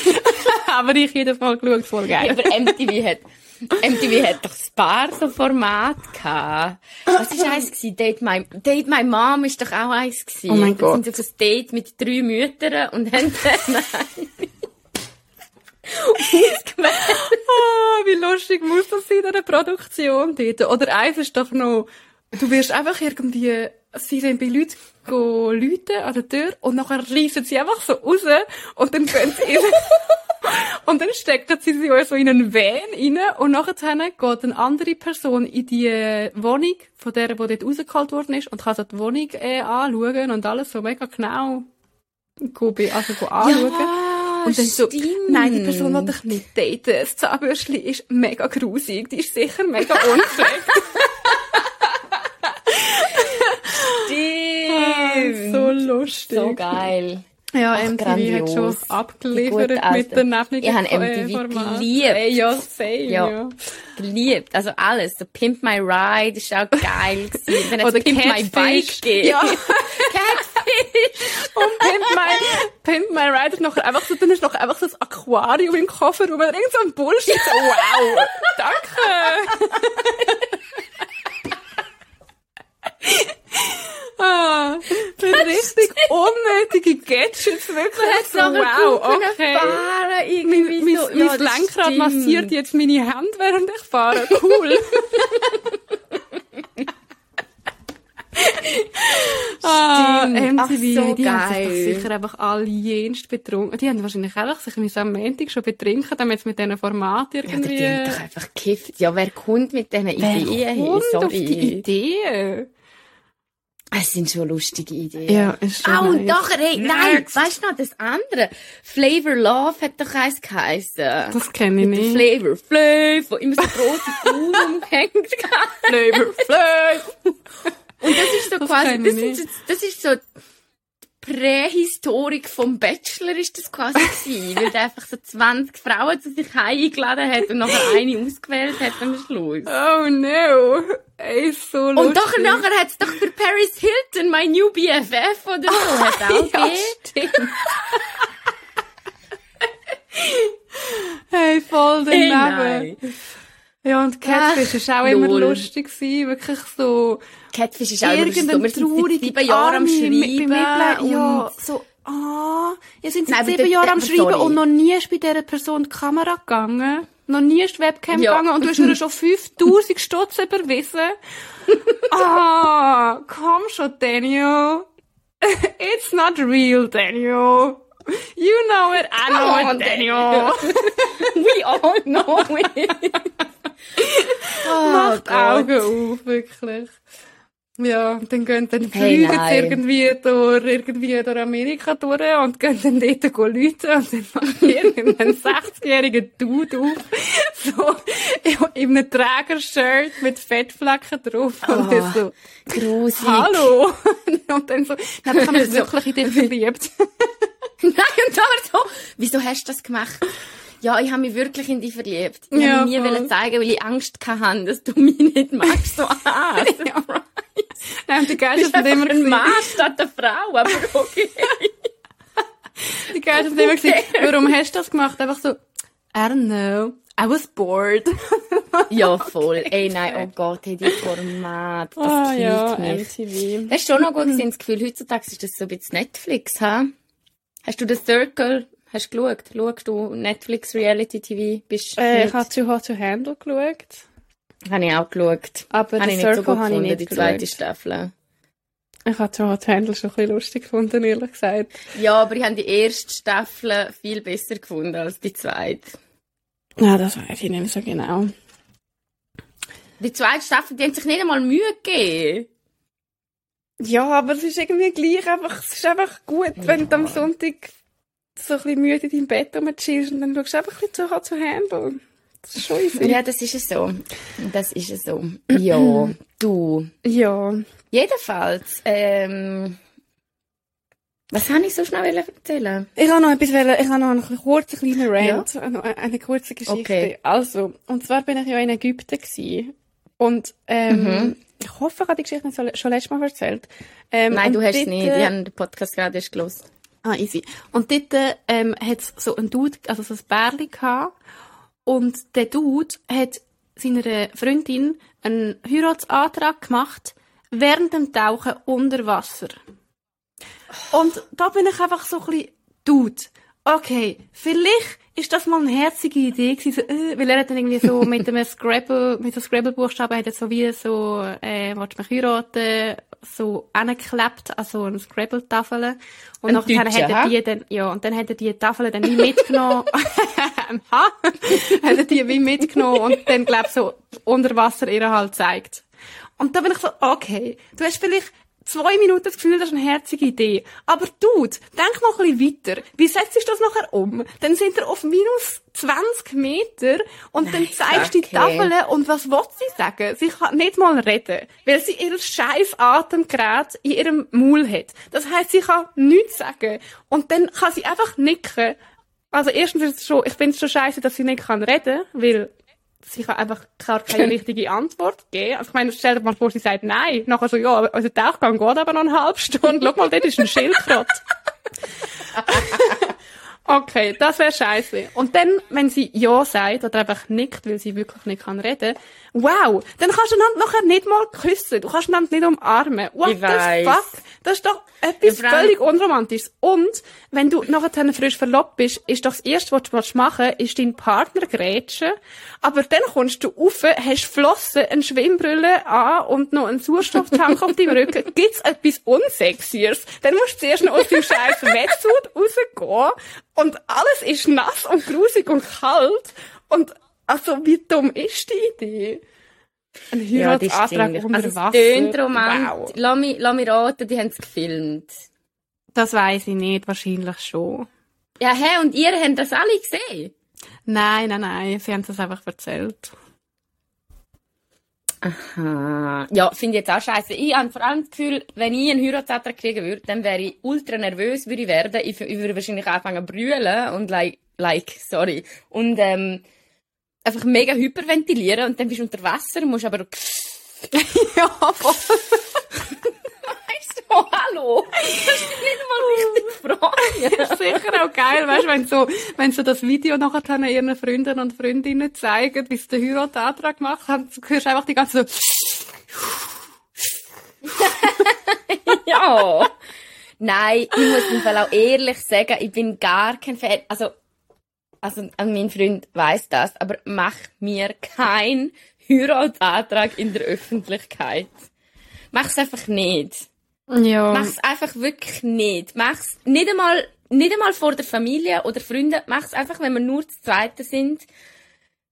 aber ich jedes Mal geschaut, voll geil.
Aber MTV hat, MTV hat doch ein paar so Format gehabt. Was ist eins gewesen? Date My, Date My Mom ist doch auch eins gewesen.
Oh mein
Da sind
Gott.
sie auf ein Date mit drei Müttern und haben dann,
ah, wie lustig muss das sein in einer Produktion dort? Oder eins ist doch noch, du wirst einfach irgendwie, sie sind bei Leuten go Leute an der Tür und nachher reissen sie einfach so raus und dann gehen sie rein. Und dann stecken sie sich so in einen Van rein und nachher geht eine andere Person in die Wohnung von der, die dort rausgeholt worden ist und kann so die Wohnung äh, anschauen und alles so mega genau go, also go anschauen.
Ja,
und dann so, nein, die Person will dich nicht daten. Das Zahnbürstchen ist mega grusig. Die ist sicher mega unpflegt.
Stimmt.
so lustig.
So geil.
Ja,
Ach,
MTV hat schon
grandios. Die
abgeliefert mit den
alte.
nebnigen
Ich habe
äh,
MTV
Formaten.
geliebt.
Ey, ja, same,
Ja.
ja.
Geliebt. Also alles. So Pimp My Ride ist auch geil gewesen.
Oder
Pimp My. Bike.
Ja.
Catfish.
Und Pimp My, Pimp My Ride ist noch einfach so, dann ist noch einfach so ein Aquarium im Koffer und irgend so ein Bullshit. Wow. Danke. ah, richtig unnötige Gadgets, wirklich. So, wow, okay.
fahren, irgendwie
Mein,
so.
mein
Ja,
Lenkrad
stimmt.
massiert jetzt meine Hände, während ich fahre. Cool. Ah,
Stimmt. Ach,
MTV,
so
die haben sich
geil.
doch sicher einfach alle jenst betrunken. Die haben wahrscheinlich auch sich am Montag schon betrinken, damit mit diesen Formaten
Ja, der
irgendwie...
klingt doch einfach gekifft. Ja, wer kommt mit diesen
Wer
Ideen hin? Sorry.
auf die Idee?
Es sind schon lustige Ideen.
Ja, ist schon
Ah, und
nice.
doch, hey, nein, weißt du noch, das andere? Flavor Love hat doch eins geheissen.
Das kenne ich
Mit
nicht.
Flavor Flav, wo immer so grosse Kuh umgehängt
Flavor Flav.
Und das ist so
Das
quasi, das, ist, das ist so Prähistorik vom Bachelor ist das quasi gewesen, weil der einfach so 20 Frauen zu sich eingeladen hat und nachher eine ausgewählt hat am Schluss.
Oh no. Ey, so lustig.
Und doch, nachher hat's doch für Paris Hilton, mein New BFF oder so, hat auch
ja, stimmt. hey, voll
Hey,
daneben.
nein.
Ja, und Catfish
Ach,
ist auch immer
lol.
lustig gewesen, wirklich so
Catfish ist auch
irgendein
seit
trauriger
sieben Jahren am Schreiben.
mit- bei Mitleid. Ja,
und-
so, ah, ihr sind
Nein,
seit sieben Jahren am Schreiben und noch nie ist bei dieser Person die Kamera gegangen. Noch nie ist die Webcam
Ja.
gegangen und du hast ihr schon 5000 Stutz überwiesen. ah, komm schon, Daniel. It's not real, Daniel. You know it, I know it, Daniel.
We all know it. Oh,
Macht
Gott.
Augen auf, wirklich. Ja, und dann gehen dann
Hey,
fliegen sie irgendwie durch, irgendwie durch Amerika durch und gehen dann dort Leute und dann macht irgendein 60-jähriger Dude auf, so, in einem Trägershirt mit Fettflecken drauf und
Oh.
ist so,
Grusig.
hallo! und dann so, dann habe ich mich wirklich in dich verliebt.
Nein, und aber so, wieso hast du das gemacht? Ja, ich habe mich wirklich in dich verliebt. Ich
Ja,
nie
voll.
zeigen, weil ich Angst hatte, dass du mich nicht magst. So, ah, Surprise.
Nein, und die Geilste immer
einfach ein Mann statt eine Frau, aber okay.
Die Geilste ist immer gewesen, warum hast du das gemacht? Einfach so, I don't know, I was bored.
ja, voll. Ey, nein, oh Gott, hey, die Format, das killt
ja,
mich.
MTV.
Das ist schon noch gut gewesen, das Gefühl, heutzutage ist das so ein bisschen Netflix, ha? Hast du den Circle, hast du geschaut? Schaust du Netflix Reality TV? Bist
Äh, ich habe Too Hot to Handle geschaut.
Habe ich auch geschaut.
Aber
Habe ich nicht so
Circle
gut gefunden, die zweite
geschaut.
Staffel.
Ich habe Too Hot to Handle schon ein bisschen lustig gefunden, ehrlich gesagt.
Ja, aber ich habe die erste Staffel viel besser gefunden als die zweite.
Ja, das weiß ich nicht so genau.
Die zweite Staffel, die haben sich nicht einmal Mühe gegeben.
Ja, aber es ist irgendwie gleich einfach, es ist einfach gut, wenn du am Sonntag so ein bisschen müde in deinem Bett rumchillst und dann schaust du einfach ein bisschen to Handle. Das ist schon easy.
Ja, das ist es so. Das ist es so. Ja, du.
Ja.
Jedenfalls, ähm, was habe ich so schnell erzählen?
Ich habe noch etwas, ich habe noch einen kurzen kleinen Rant, eine, eine kurze Geschichte.
Okay.
Also, und zwar bin ich ja in Ägypten gewesen. Und, ähm,
Mhm.
ich hoffe, ich habe die Geschichte schon letztes Mal erzählt. Ähm,
Nein, du hast es nicht.
äh,
Ich habe den Podcast gerade erst gelesen.
Ah, easy. Und dort, ähm, hat's so ein Dude, also so ein Bärli gehabt. Und der Dude hat seiner Freundin einen Heiratsantrag gemacht, während dem Tauchen unter Wasser. Und da bin ich einfach so ein bisschen, Dude, okay, vielleicht ist das mal eine herzige Idee gewesen, so, äh, weil er hat dann irgendwie so mit einem Scrabble, mit so Scrabble-Buchstaben hat er so wie so, äh, willst du mich heiraten, so angeklebt an so eine Scrabble-Tafel. Und nachher hat er die dann, ja, und dann hat er die Tafel dann wie mitgenommen, ha? hat er die wie mitgenommen und dann, glaub so, unter Wasser ihr halt zeigt. Und da bin ich so, okay, du hast vielleicht zwei Minuten das Gefühl, das ist eine herzige Idee. Aber Dude, denk noch ein bisschen weiter. Wie setzt sich das nachher um? Dann sind wir auf minus 20 Meter und dann zeigst du die
okay.
Tafel und was will sie sagen? Sie kann nicht mal reden, weil sie ihr scheiß Atemgerät in ihrem Maul hat. Das heisst, sie kann nichts sagen. Und dann kann sie einfach nicken. Also erstens ist es schon, ich finde es schon scheiße, dass sie nicht kann reden, weil sie kann einfach gar keine richtige Antwort geben. Also ich meine, stell dir mal vor, sie sagt nein. Nachher so, ja, unser Tauchgang geht aber noch eine halbe Stunde. Schau mal, dort ist ein Schildkrott. Okay, das wäre scheiße. Und dann, wenn sie Ja sagt oder einfach nickt, weil sie wirklich nicht kann reden, wow, dann kannst du dann nachher nicht mal küssen. Du kannst dann nicht umarmen. What
Ich
the
weiss.
fuck? Das ist doch etwas
Ja,
völlig unromantisches. Und wenn du nachher frisch verlobt bist, ist doch das Erste, was du willst machen ist deinen Partner grätschen. Aber dann kommst du rauf, hast Flossen, eine Schwimmbrille an und noch einen Sauerstofftank auf deinem Rücken. Gibt's etwas Unsexieres? Dann musst du zuerst noch aus dem scheiß Wetsuit rausgehen und alles ist nass und grusig und kalt. Und also, wie dumm ist die Idee? Ein
Ja, das
Heiratsantrag
stimmt.
unter
Also, es
Wasser.
tönt romantisch.
Wow.
Lass mich, lass mich raten, die haben es gefilmt.
Das weiß ich nicht, wahrscheinlich schon.
Ja, hä, und ihr habt das alle gesehen?
Nein, nein, nein, sie haben es einfach erzählt.
Aha. Ja, finde ich jetzt auch scheiße. Ich habe vor allem das Gefühl, wenn ich einen Heiratsantrag kriegen würde, dann wäre ich ultra nervös, würde ich werden. Ich, ich würde wahrscheinlich anfangen zu brüllen und like, like, sorry. Und, ähm, einfach mega hyperventilieren und dann bist du unter Wasser und musst aber
ja, voll.
weißt du, oh, hallo. Das ist nicht mal richtig fragen.
Sicher auch geil, weißt du, wenn so, wenn so das Video nachher dann ihren Freunden und Freundinnen zeigen, wie sie den Heiratsantrag gemacht haben, du hörst einfach die ganze so,
ja. Nein, ich muss im Fall auch ehrlich sagen, ich bin gar kein Fan. Also, also an mein Freund weiß das, aber mach mir keinen Heiratsantrag in der Öffentlichkeit. Mach's einfach nicht.
ja.
Mach's einfach wirklich nicht. Mach's nicht einmal, nicht einmal vor der Familie oder Freunden. Mach's einfach, wenn wir nur zu Zweiten sind.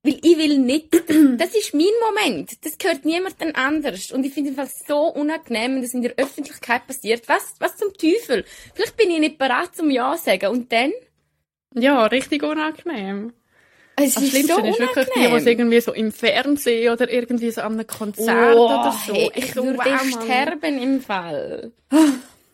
Weil ich will nicht, das, ist mein Moment. Das gehört niemandem anders. Und ich finde es so unangenehm, wenn das in der Öffentlichkeit passiert. Was, was zum Teufel? Vielleicht bin ich nicht bereit zum Ja sagen. Und dann?
Ja, richtig unangenehm.
Es
Das
ist
Schlimmste
so
ist wirklich die, die es irgendwie so im Fernsehen oder irgendwie so an einem Konzert
Oh,
oder so.
hey, ich
so,
würde
wow,
sterben im Fall.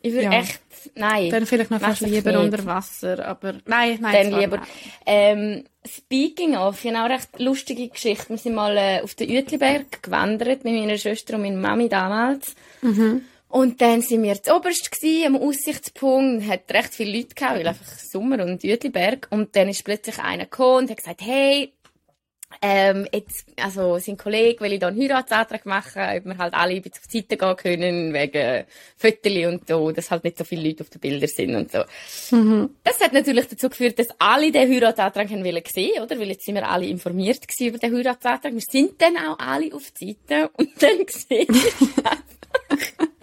Ich würde
Ja.
echt, nein.
Dann vielleicht noch fast lieber
nicht.
unter Wasser, aber nein, nein.
Dann lieber. Ähm, speaking of, ich eine recht lustige Geschichte. Wir sind mal äh, auf den Uetliberg gewandert mit meiner Schwester und meiner Mami damals. Und dann sind wir zu oberst gsi, am Aussichtspunkt, hat recht viele Leute gehabt, weil einfach Sommer und Uetliberg. Und dann ist plötzlich einer gekommen und hat gesagt, hey, ähm, jetzt, also, sein Kollege will ich da einen Heiratsantrag machen, ob wir halt alle ein bisschen auf die Seite gehen können, wegen Fötterli und so, dass halt nicht so viele Leute auf den Bildern sind und so. Das hat natürlich dazu geführt, dass alle den Heiratsantrag haben wollen sehen, oder? Weil jetzt sind wir alle informiert gewesen über den Heiratsantrag. Wir sind dann auch alle auf die Seite und dann gesehen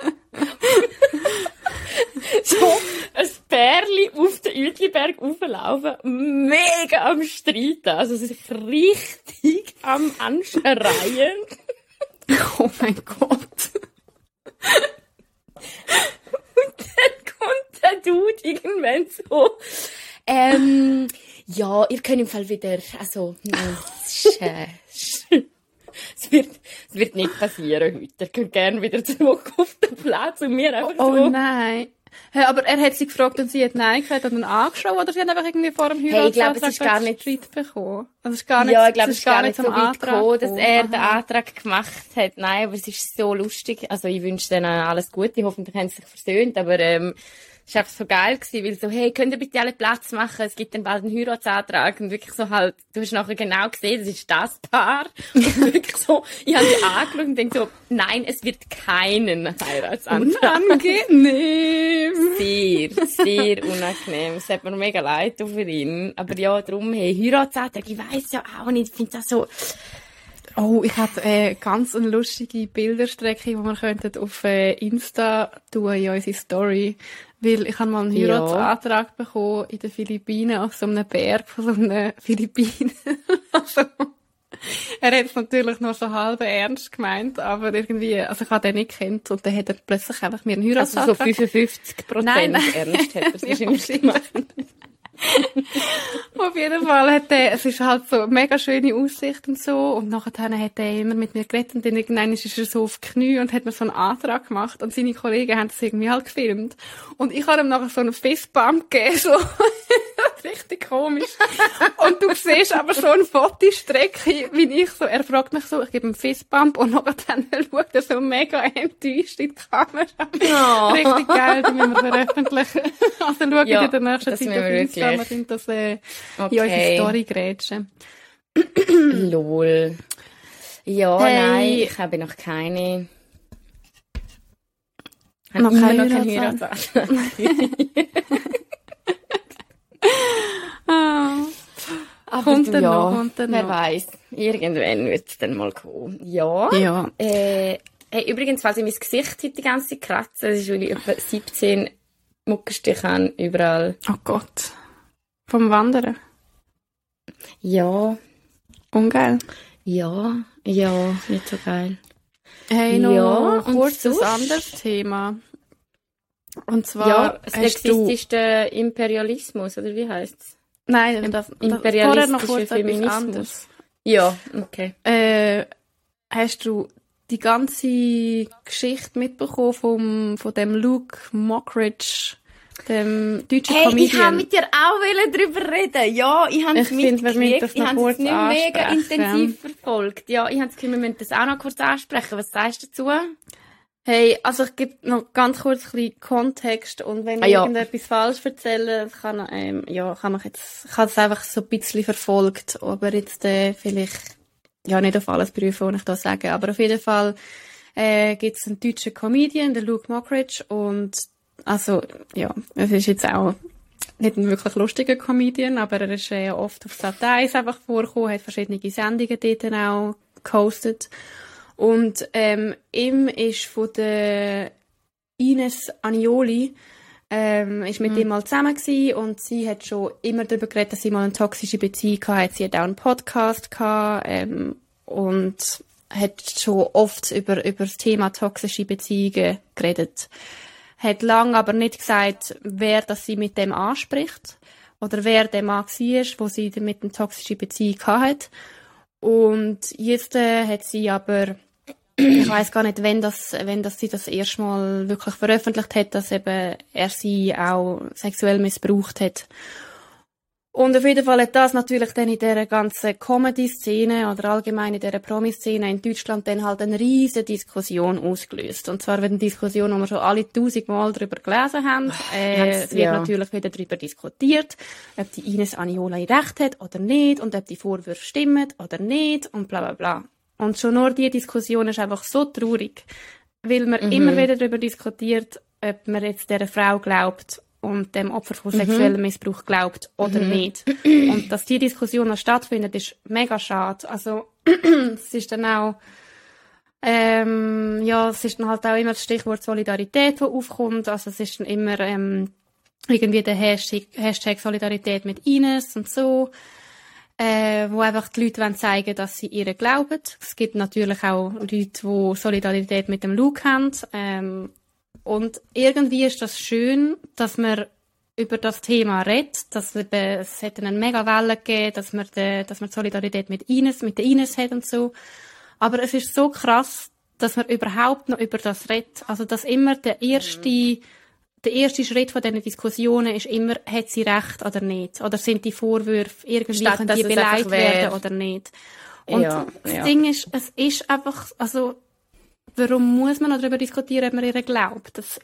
so ein Pärli auf den Uetliberg rauflaufen, mega am Streiten, also sich richtig am Anschreien.
Oh mein Gott.
dann kommt der Dude irgendwann so, ähm, ja, ihr könnt im Fall wieder, also, nein, äh, es wird, es wird nicht passieren heute. Ihr könnt gerne wieder zurück auf den Platz und mir einfach
Oh
so,
nein. Hey, aber er hat sie gefragt und sie hat Nein gesagt und dann angeschaut oder sie hat einfach irgendwie vor dem
Hey, ich glaube, es
Heiratsantrag
ist gar nicht-
Streit bekommen. Also es ist gar nicht,
ja, ich glaube,
es
ist gar nicht so
zum
weit
Antrag
gekommen, dass er den. Antrag gemacht hat. Nein, aber es ist so lustig. Also, ich wünsche denen alles Gute. Hoffentlich haben sie sich versöhnt, aber, ähm, ist einfach so geil gewesen, weil so, hey, könnt ihr bitte alle Platz machen? Es gibt dann bald einen Heiratsantrag. Und wirklich so halt, du hast nachher genau gesehen, das ist das Paar. Und wirklich so, ich habe die angeschaut und denke so, nein, es wird keinen Heiratsantrag.
Unangenehm.
Sehr, sehr unangenehm. Es hat mir mega leid für ihn. Aber ja, darum, hey, Heiratsantrag, ich weiss ja auch nicht, ich finde das so,
Oh, ich hatte äh, ganz eine lustige Bilderstrecke, die wir könnten auf äh, Insta tun in unsere Story. Weil ich habe mal einen
Ja.
Heiratsantrag bekommen in den Philippinen auf so einem Berg von so einem Philippinen. also, er hat es natürlich noch so halb ernst gemeint, aber irgendwie, also ich habe den nicht kennt und dann hat er plötzlich einfach mir einen
also so
Heiratsantrag
55
Nein,
Prozent ernst hat er es
Ja,
wahrscheinlich gemacht.
Auf jeden Fall hat er, es ist halt so eine mega schöne Aussicht und so. Und nachher hat er immer mit mir geredet und dann irgendwann ist er so auf die Knie und hat mir so einen Antrag gemacht und seine Kollegen haben das irgendwie halt gefilmt. Und ich habe ihm nachher so einen Fistbump gegeben, so. Richtig komisch. Und du siehst aber so eine Fotostrecke, wie ich so, er fragt mich so, ich gebe ihm einen Fistbump und nachher dann schaut er so mega enttäuscht in die Kamera.
Oh.
Richtig geil, die müssen wir veröffentlichen. Also schaut
Ja,
in der nächsten Zeit auf
wir
Insta,
wirklich.
wir können das äh, in
Okay.
unsere Story grätschen.
Lol. Ja,
Hey.
nein, ich habe noch keine.
Noch keine Heiratsantrag. Ah.
Aber
Kommt dann
ja,
noch, kommt dann
wer
noch.
weiß. Irgendwann wird es dann mal kommen. Ja.
Ja.
Äh, hey, übrigens, falls ich mein Gesicht heute die ganze Zeit kratze, das ist, weil ich etwa 17 Muckenstiche habe, überall.
Oh Gott. Vom Wandern.
Ja,
Ungeil.
ja, ja, nicht so geil.
Hey, noch
Ja,
kurz ein anderes Thema. Und zwar
ja,
hast du...
sexistischer Imperialismus, oder wie heißt's?
Nein, das,
Imperialistischer Feminismus. Ja, okay.
Äh, hast du die ganze Geschichte mitbekommen vom, von dem Luke Mockridge, dem deutschen
Hey, ich
Comedian?
habe mit dir auch drüber reden. Ja, ich habe es
Ich
mitgekriegt. Ich habe es nicht mega intensiv verfolgt. Ja, ich habe das Gefühl, wir müssen das auch noch kurz ansprechen. Was sagst du dazu?
Hey, also ich gebe noch ganz kurz ein bisschen Kontext und wenn
Ah,
ich
ja.
irgendetwas falsch erzähle, kann, ähm, ja, kann ich jetzt, ich habe es einfach so ein bisschen verfolgt, aber jetzt äh, vielleicht, ja, nicht auf alles prüfen, was ich da sage, aber auf jeden Fall äh, gibt es einen deutschen Comedian, den Luke Mockridge und also, ja, es ist jetzt auch nicht ein wirklich lustiger Comedian, aber er ist äh, oft auf Sat 1 einfach vorgekommen, hat verschiedene Sendungen dort dann auch gehostet. Und ähm, ihm ist von der Ines Anioli ähm, ist mit ihm mal zusammen gewesen und sie hat schon immer darüber geredet, dass sie mal eine toxische Beziehung hatte. Sie hat auch einen Podcast gehabt ähm, und hat schon oft über, über das Thema toxische Beziehungen geredet. Hat lang aber nicht gesagt, wer das sie mit dem anspricht oder wer der Mann war, wo sie mit einer toxischen Beziehung hatte. Und jetzt äh, hat sie aber, ich weiß gar nicht, wenn das, wenn das sie das erste Mal wirklich veröffentlicht hat, dass eben er sie auch sexuell missbraucht hat. Und auf jeden Fall hat das natürlich dann in dieser ganzen Comedy-Szene oder allgemein in dieser Promi-Szene in Deutschland dann halt eine riesige Diskussion ausgelöst. Und zwar eine Diskussion, wo wir schon alle tausendmal darüber gelesen haben. Äh, es wird
ja.
natürlich wieder darüber diskutiert, ob die Ines Aniola recht hat oder nicht und ob die Vorwürfe stimmen oder nicht und bla bla bla. Und schon nur die Diskussion ist einfach so traurig, weil man immer wieder darüber diskutiert, ob man jetzt dieser Frau glaubt und dem Opfer von sexuellem Missbrauch glaubt oder nicht. Und dass die Diskussion noch stattfindet, ist mega schade. Also es ist dann auch ähm, ja, es ist dann halt auch immer das Stichwort Solidarität, das aufkommt. Also es ist dann immer ähm, irgendwie der Hashtag, Hashtag Solidarität mit Ines und so, äh, wo einfach die Leute wollen zeigen, dass sie ihr glauben. Es gibt natürlich auch Leute, die Solidarität mit dem Luke haben. Ähm, und irgendwie ist das schön, dass man über das Thema redet, dass wir, es hätte eine mega Welle gegeben, dass man, de, dass man Solidarität mit Ines, mit der Ines hat und so. Aber es ist so krass, dass man überhaupt noch über das redet. Also, dass immer der erste, der erste Schritt von diesen Diskussionen ist immer, hat sie recht oder nicht? Oder sind die Vorwürfe irgendwie,
Statt,
können die beleidigt werden oder nicht? Und
Ja,
das
ja.
Ding ist, es ist einfach, also, warum muss man noch darüber diskutieren, ob man ihr glaubt? Das,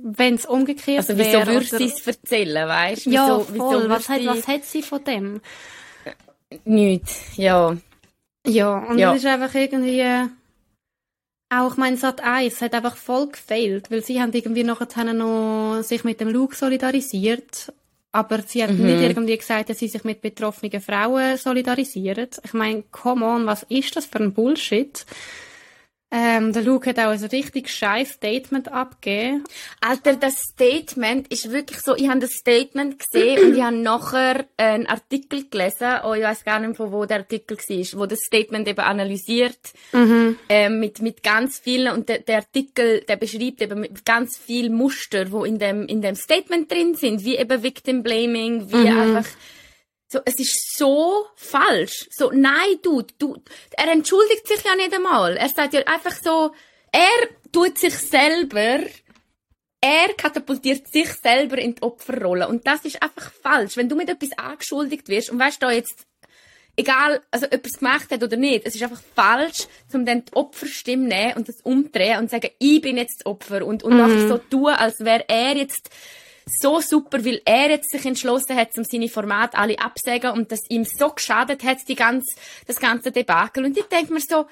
wenn es umgekehrt
Also wieso
wäre.
würdest du
oder-
es erzählen, weißt du?
Ja,
wieso,
voll.
wieso
was, hat, was hat sie von dem?
Nichts, ja.
Ja, und
Ja.
es ist einfach irgendwie, äh, auch ich meine, Sat 1 hat einfach voll gefehlt, weil sie haben irgendwie nachher noch sich mit dem Luke solidarisiert, aber sie haben
Mhm.
nicht irgendwie gesagt, dass sie sich mit betroffenen Frauen solidarisieren. Ich meine, come on, was ist das für ein Bullshit? Ähm, der Luke hat auch ein richtig scheiß Statement abgegeben.
Alter, das Statement ist wirklich so, ich habe das Statement gesehen und ich habe nachher einen Artikel gelesen, oh, ich weiß gar nicht, von wo der Artikel war, wo das Statement eben analysiert, ähm, mit, mit ganz vielen, und der, der Artikel, der beschreibt eben mit ganz viel Muster, wo in dem, in dem Statement drin sind, wie eben Victim Blaming, wie einfach, so, es ist so falsch. So, nein, du, du, er entschuldigt sich ja nicht einmal. Er sagt ja einfach so, er tut sich selber, er katapultiert sich selber in die Opferrolle. Und das ist einfach falsch. Wenn du mit etwas angeschuldigt wirst, und weißt du, jetzt, egal, also, ob er es gemacht hat oder nicht, es ist einfach falsch, um dann die Opferstimme nehmen und das umdrehen und sagen, ich bin jetzt das Opfer und, und einfach so tun, als wäre er jetzt so super, weil er jetzt sich entschlossen hat, um seine Formate alle absagen und das ihm so geschadet hat, die ganz, das ganze Debakel. Und ich denke mir so,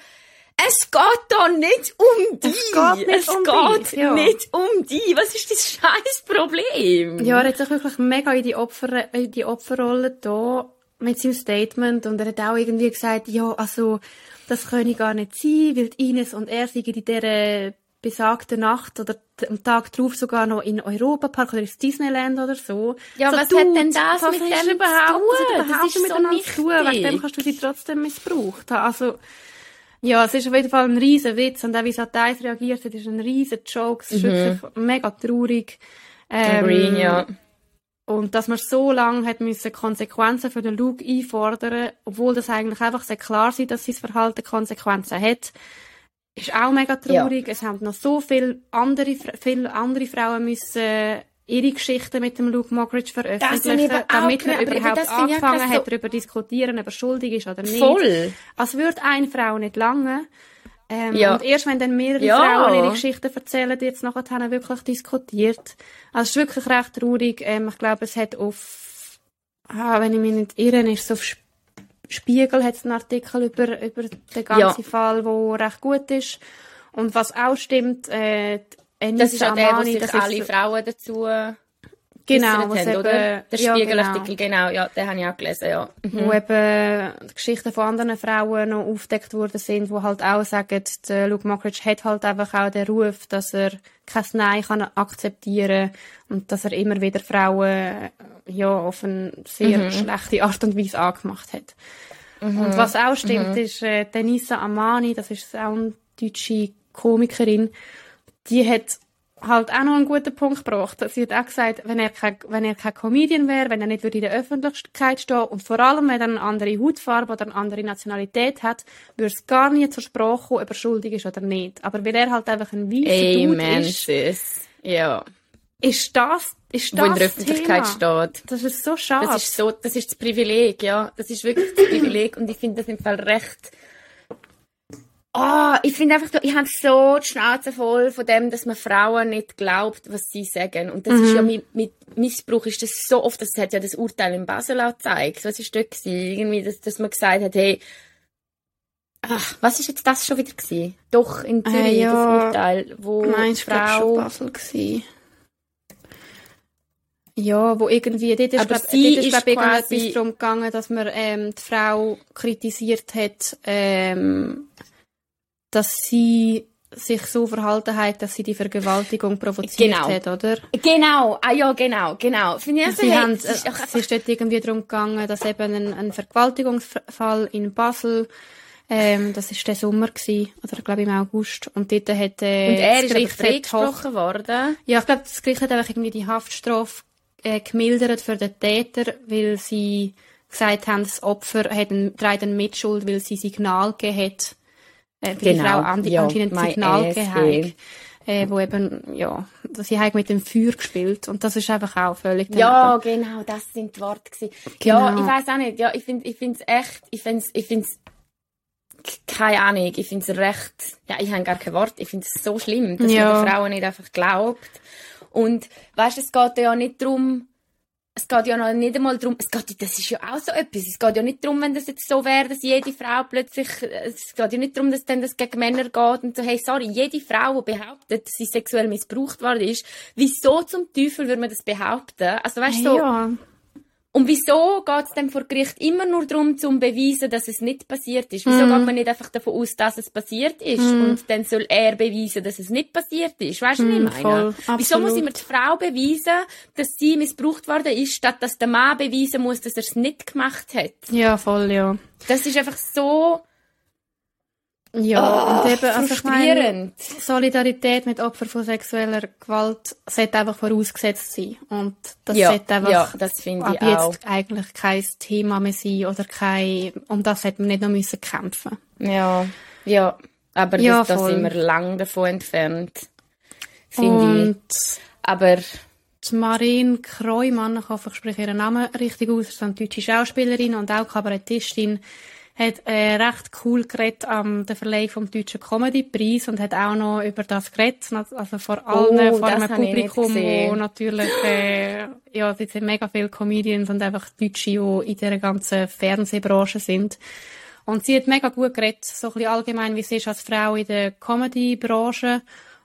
es geht da nicht um die.
geht nicht
es
um
geht
dich, ja.
nicht um die. Was ist das scheiß Problem?
Ja, er hat sich wirklich mega in die, Opfer, in die Opferrolle da mit seinem Statement und er hat auch irgendwie gesagt, ja, also, das könne gar nicht sein, weil Ines und er sind in dieser besagten Nacht oder am Tag drauf sogar noch in Europapark oder ins Disneyland oder so.
Ja,
so,
was hat denn das mit dem
überhaupt,
zu tun? Das ist so
miteinander? Wegen dem kannst du sie trotzdem missbraucht haben. Also, ja, es ist auf jeden Fall ein riesen Witz und auch wie Sat1 reagiert hat, ist ein riesen Joke. Es ist wirklich mega traurig. Ähm,
Agree, ja.
und dass man so lange hat müssen Konsequenzen für den Luke einfordern, obwohl das eigentlich einfach sehr klar sein, dass sein Verhalten Konsequenzen hat, ist auch mega traurig. Es haben noch so viele andere, viele andere Frauen müssen ihre Geschichten mit dem Luke Mockridge veröffentlichen, damit
aber
überhaupt angefangen
krass
hat,
so-
darüber zu diskutieren, ob er schuldig ist oder nicht.
Voll.
Als würde eine Frau nicht lange. Ähm,
Ja.
Und erst wenn dann mehrere
Ja.
Frauen ihre Geschichten erzählen, die jetzt nachher wirklich diskutiert. Also es ist wirklich recht traurig. Ähm, ich glaube, es hat auf, ah, wenn ich mich nicht irre, ist es auf Spiegel hat einen Artikel über, über den ganzen
Ja.
Fall, der recht gut ist. Und was auch stimmt, äh, die Enisa
Das ist auch der, wo sich alle Frauen dazu
genau, was
haben,
eben,
oder? Der
ja,
Spiegelartikel, genau. ja, den habe ich auch gelesen, ja.
wo eben Geschichten von anderen Frauen noch aufgedeckt worden sind, wo halt auch sagen, der Luke Mockridge hat halt einfach auch den Ruf, dass er kein Nein kann akzeptieren und dass er immer wieder Frauen äh, ja auf eine sehr schlechte Art und Weise angemacht hat. Und was auch stimmt, ist äh, Denisa Amani, das ist auch eine deutsche Komikerin, die hat halt auch noch einen guten Punkt gebracht. Sie hat auch gesagt, wenn er kein, wenn er kein Comedian wäre, wenn er nicht würde in der Öffentlichkeit stehen und vor allem, wenn er eine andere Hautfarbe oder eine andere Nationalität hat, würde es gar nie zur Sprache kommen, ob er schuldig ist oder nicht. Aber weil er halt einfach ein weißer Dude ist,
sis. Ja.
ist das, ist das
Wo in der Öffentlichkeit
Thema.
steht.
Das ist so schade.
Das ist so, das ist das Privileg, ja. Das ist wirklich das Privileg und ich finde das im Fall recht. Ah, ich finde einfach, ich habe so die Schnauze voll von dem, dass man Frauen nicht glaubt, was sie sagen. Und das ist ja mit, mit Missbrauch ist das so oft, das hat ja das Urteil in Basel auch gezeigt. Was ist dort gewesen? Irgendwie, dass, dass man gesagt hat, hey, ach, was ist jetzt das schon wieder gewesen? Doch, in Zürich,
Äh, ja.
das Urteil, wo die
du, glaub, schon
Frau,
Basel gewesen? Ja, wo irgendwie, dort ist,
Aber
glaub,
sie
dort ist,
ist
glaub,
quasi-
irgendetwas darum gegangen, dass man, ähm, die Frau kritisiert hat, ähm, dass sie sich so verhalten hat, dass sie die Vergewaltigung provoziert
Genau.
hat, oder?
Genau, ah ja, genau, genau. Finde ich
Sie
hey,
haben,
ist
äh,
auch
es ist dort irgendwie darum gegangen, dass eben ein, ein Vergewaltigungsfall in Basel, ähm, das ist der Sommer gewesen, oder glaube im August, und dort hat, äh,
Und er ist
Gericht
freigesprochen worden.
Ja, ich glaube, das Gericht hat einfach irgendwie die Haftstrafe äh, gemildert für den Täter, weil sie gesagt haben, das Opfer hat ein, trägt eine Mitschuld, weil sie Signal gegeben hat, äh, weil die
Genau,
Frau an,
ja,
anscheinend
my
Signal gegeben äh, wo eben, ja, sie hat mit dem Feuer gespielt und das ist einfach auch völlig
Ja,
daneben.
genau, das sind die Worte gewesen.
Genau.
Ja, ich weiß auch nicht. Ja, ich finde, ich finde es echt, ich finde ich finde keine Ahnung, ich finde es recht, ja, ich habe gar kein Wort. Ich finde es so schlimm, dass
Ja.
man den Frauen nicht einfach glaubt. Und weißt, es geht ja nicht darum, es geht ja noch nicht einmal darum, es geht, das ist ja auch so etwas, es geht ja nicht darum, wenn das jetzt so wäre, dass jede Frau plötzlich, es geht ja nicht darum, dass dann das gegen Männer geht und so, hey, sorry, jede Frau, die behauptet, dass sie sexuell missbraucht worden ist, wieso zum Teufel würde man das behaupten? Also weißt du, so,
Ja.
Und wieso geht es dann vor Gericht immer nur darum, zu beweisen, dass es nicht passiert ist? Wieso geht man nicht einfach davon aus, dass es passiert ist? Und dann soll er beweisen, dass es nicht passiert ist? Weißt du, was ich
Mm,
meine?
voll,
Wieso muss immer die Frau beweisen, dass sie missbraucht worden ist, statt dass der Mann beweisen muss, dass er es nicht gemacht hat?
Ja, voll, ja.
Das ist einfach so
Ja, und eben, also ich meine. Solidarität mit Opfern von sexueller Gewalt sollte einfach vorausgesetzt sein. Und das
Ja,
sollte einfach
ja, das
ab
ich auch.
jetzt eigentlich kein Thema mehr sein oder kein, um das hätte man nicht noch müssen kämpfen.
Ja, ja. Aber
Ja,
das, da
voll.
sind wir lang davon entfernt. Finde ich. Aber
die Marine Kreumann, ich hoffe, ich spreche ihren Namen richtig aus, ist eine deutsche Schauspielerin und auch Kabarettistin, hat äh, recht cool geredet am der Verleih vom Deutschen Comedy-Preis und hat auch noch über das geredet, also vor allen,
Oh,
vor einem Publikum, wo natürlich, äh, ja, es sind mega viele Comedians und einfach Deutsche, die in dieser ganzen Fernsehbranche sind. Und sie hat mega gut geredet, so ein bisschen allgemein, wie sie ist als Frau in der Comedy-Branche.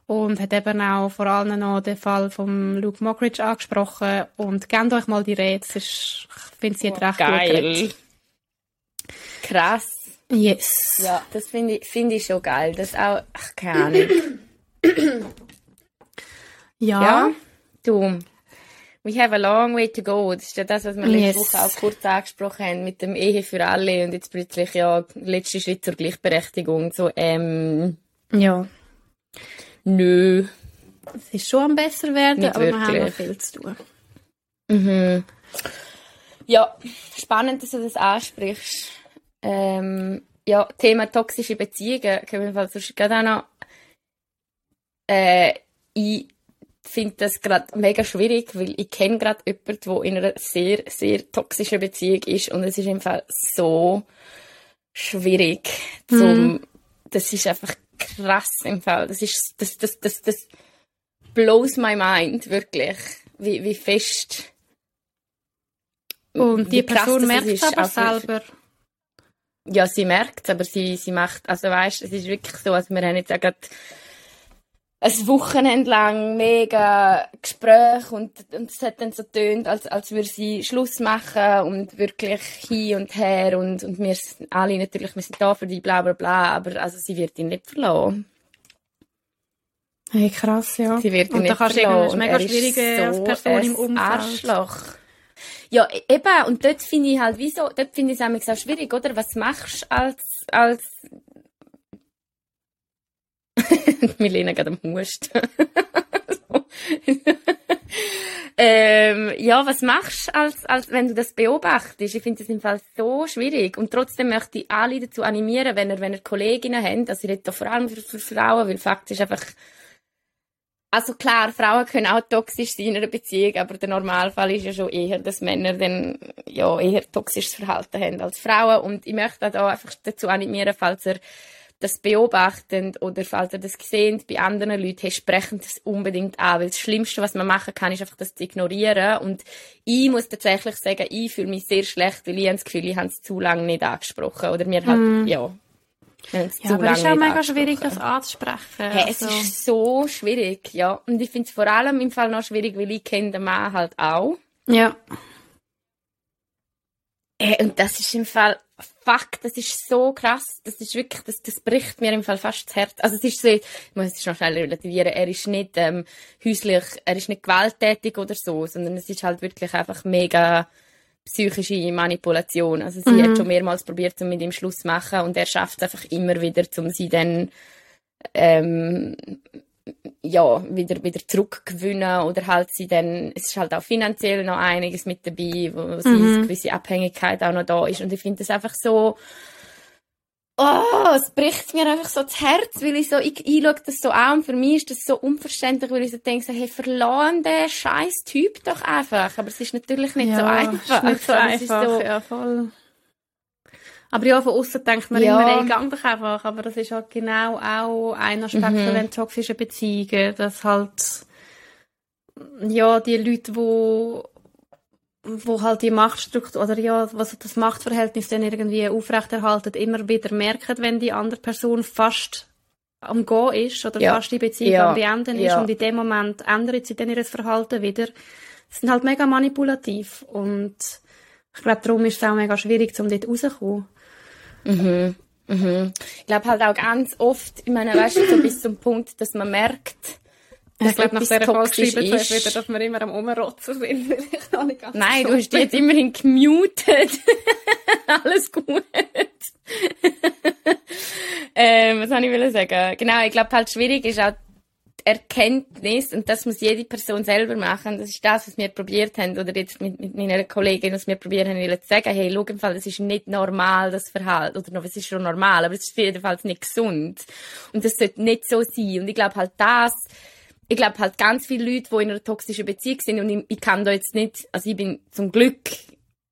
Und hat eben auch vor allem noch den Fall von Luke Mockridge angesprochen. Und gebt euch mal die Rede. Ist, ich finde, sie hat recht gut
geil.
geredet.
Krass.
Yes.
Ja, das finde ich, finde ich schon geil. Das auch, ach, keine Ahnung.
Ja.
Ja, du. We have a long way to go. Das ist ja das, was wir letzte
Yes.
Woche auch kurz angesprochen haben mit dem Ehe für alle und jetzt plötzlich ja letzter Schritt zur Gleichberechtigung. So, ähm,
Ja.
nö.
Es ist schon am besser werden,
Nicht
aber wir haben noch
wirklich.
viel zu tun.
Mhm. Ja, spannend, dass du das ansprichst. Ähm, ja, Thema toxische Beziehungen können wir sonst gerade auch noch. Äh, ich finde das gerade mega schwierig, weil ich kenne gerade jemanden, der in einer sehr, sehr toxischen Beziehung ist und es ist im Fall so schwierig. Zum, Das ist einfach krass im Fall. Das ist, das, das, das, das blows my mind, wirklich. Wie, wie fest
Und die Person merkt
ist,
aber
auch für-
selber.
Ja, sie merkt aber sie, sie macht, also weißt, es ist wirklich so, also wir haben jetzt auch gerade ein Wochenende lang mega Gespräch und, und es hat dann so tönt, als, als würde sie Schluss machen und wirklich hin und her und, und wir sind alle natürlich, wir sind da für die, bla bla bla, aber also sie wird ihn nicht verlassen.
Hey, krass, ja.
Sie wird ihn
Und da
nicht
kannst du
verlassen. und
mega schwierig als
so
Person im Umfeld.
Arschloch. Ja, e- eben, und dort finde ich halt, wieso, dort finde ich es auch schwierig, oder? Was machst du als, als, Milena geht am Husten. So. ähm, ja, was machst du als, als, wenn du das beobachtest? Ich finde das im Fall so schwierig. Und trotzdem möchte ich alle dazu animieren, wenn ihr, wenn ihr Kolleginnen habt, also ich rede da vor allem für, für Frauen, weil Fakt ist einfach, also klar, Frauen können auch toxisch sein in einer Beziehung, aber der Normalfall ist ja schon eher, dass Männer dann ja eher toxisches Verhalten haben als Frauen. Und ich möchte auch da einfach dazu animieren, falls ihr das beobachtet oder falls ihr das seht bei anderen Leuten, hey, sprechen das unbedingt an, weil das Schlimmste, was man machen kann, ist einfach das zu ignorieren. Und ich muss tatsächlich sagen, ich fühle mich sehr schlecht, weil ich das Gefühl, ich habe es zu lange nicht angesprochen. Oder mir halt, ja. Es
Ja, aber es ist auch mega schwierig, das anzusprechen.
Hey, es
Also,
ist so schwierig, ja. Und ich finde es vor allem im Fall noch schwierig, weil ich kenne den Mann halt auch.
ja.
Äh, und das ist im Fall, fuck, das ist so krass. Das ist wirklich, das, das bricht mir im Fall fast das Herz. Also es ist so, ich muss es noch schnell relativieren, er ist nicht ähm, häuslich, er ist nicht gewalttätig oder so, sondern es ist halt wirklich einfach mega psychische Manipulation. Also sie hat schon mehrmals probiert, um mit ihm Schluss zu machen und er schafft es einfach immer wieder, um sie dann ähm, ja, wieder, wieder zurückgewinnen oder halt sie dann, es ist halt auch finanziell noch einiges mit dabei, wo sie eine gewisse Abhängigkeit auch noch da ist. Und ich finde das einfach so, oh, es bricht mir einfach so das Herz, weil ich so, ich, ich schaue das so an und für mich ist das so unverständlich, weil ich so denke, so, hey, verlassen den scheiß Typ doch einfach, aber es ist natürlich nicht so einfach.
Ist nicht so
es ist
einfach,
so-
ja, voll. Aber ja, von außen denkt man
Ja.
immer, ey, gang doch einfach. Aber das ist halt genau auch ein Aspekt
Mhm.
von den toxischen Beziehungen, dass halt, ja, die Leute, wo, wo halt die Machtstruktur, oder ja, was das Machtverhältnis dann irgendwie aufrechterhalten, immer wieder merken, wenn die andere Person fast am Gehen ist oder ja. fast die Beziehung ja. am Beenden ja. ist und in dem Moment ändert sie dann ihr Verhalten wieder. Sie sind halt mega manipulativ und ich glaube, darum ist es auch mega schwierig, um dort rauszukommen.
Mhm. Mhm. Ich glaube halt auch ganz oft, ich meine, weißt du, so bis zum Punkt, dass man merkt,
ich glaube, nach dieser Folge schreiben sie wieder, dass wir immer am Umrotzen sind.
Nein, du hast dich jetzt immerhin gemutet. Alles gut. ähm, was soll ich sagen? Genau, ich glaube halt schwierig ist auch die Erkenntnis, und das muss jede Person selber machen, das ist das, was wir probiert haben, oder jetzt mit, mit meiner Kollegin, was wir probiert haben, zu sagen, hey, schau im Fall, das ist nicht normal, das Verhalten, oder noch, es ist schon normal, aber es ist jedenfalls nicht gesund. Und das sollte nicht so sein. Und ich glaube halt das, ich glaube halt ganz viele Leute, die in einer toxischen Beziehung sind und ich, ich kann da jetzt nicht, also ich bin zum Glück,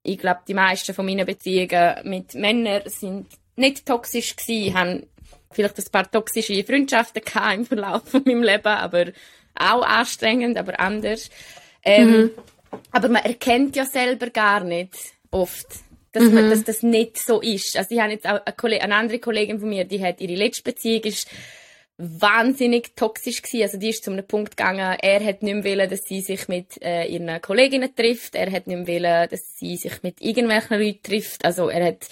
ich glaube die meisten von meinen Beziehungen mit Männern sind nicht toxisch gewesen, haben vielleicht ein paar toxische Freundschaften gehabt im Verlauf von meinem Leben, aber auch anstrengend, aber anders. Ähm, mhm. Aber man erkennt ja selber gar nicht oft, dass, mhm. man, dass das nicht so ist. Also ich habe jetzt auch eine, eine andere Kollegin von mir, die hat ihre letzte Beziehung ist wahnsinnig toxisch gewesen. Also die ist zu einem Punkt gegangen, er hat nicht mehr wollen, dass sie sich mit äh, ihren Kolleginnen trifft, er hat nicht mehr wollen, dass sie sich mit irgendwelchen Leuten trifft. Also er hat,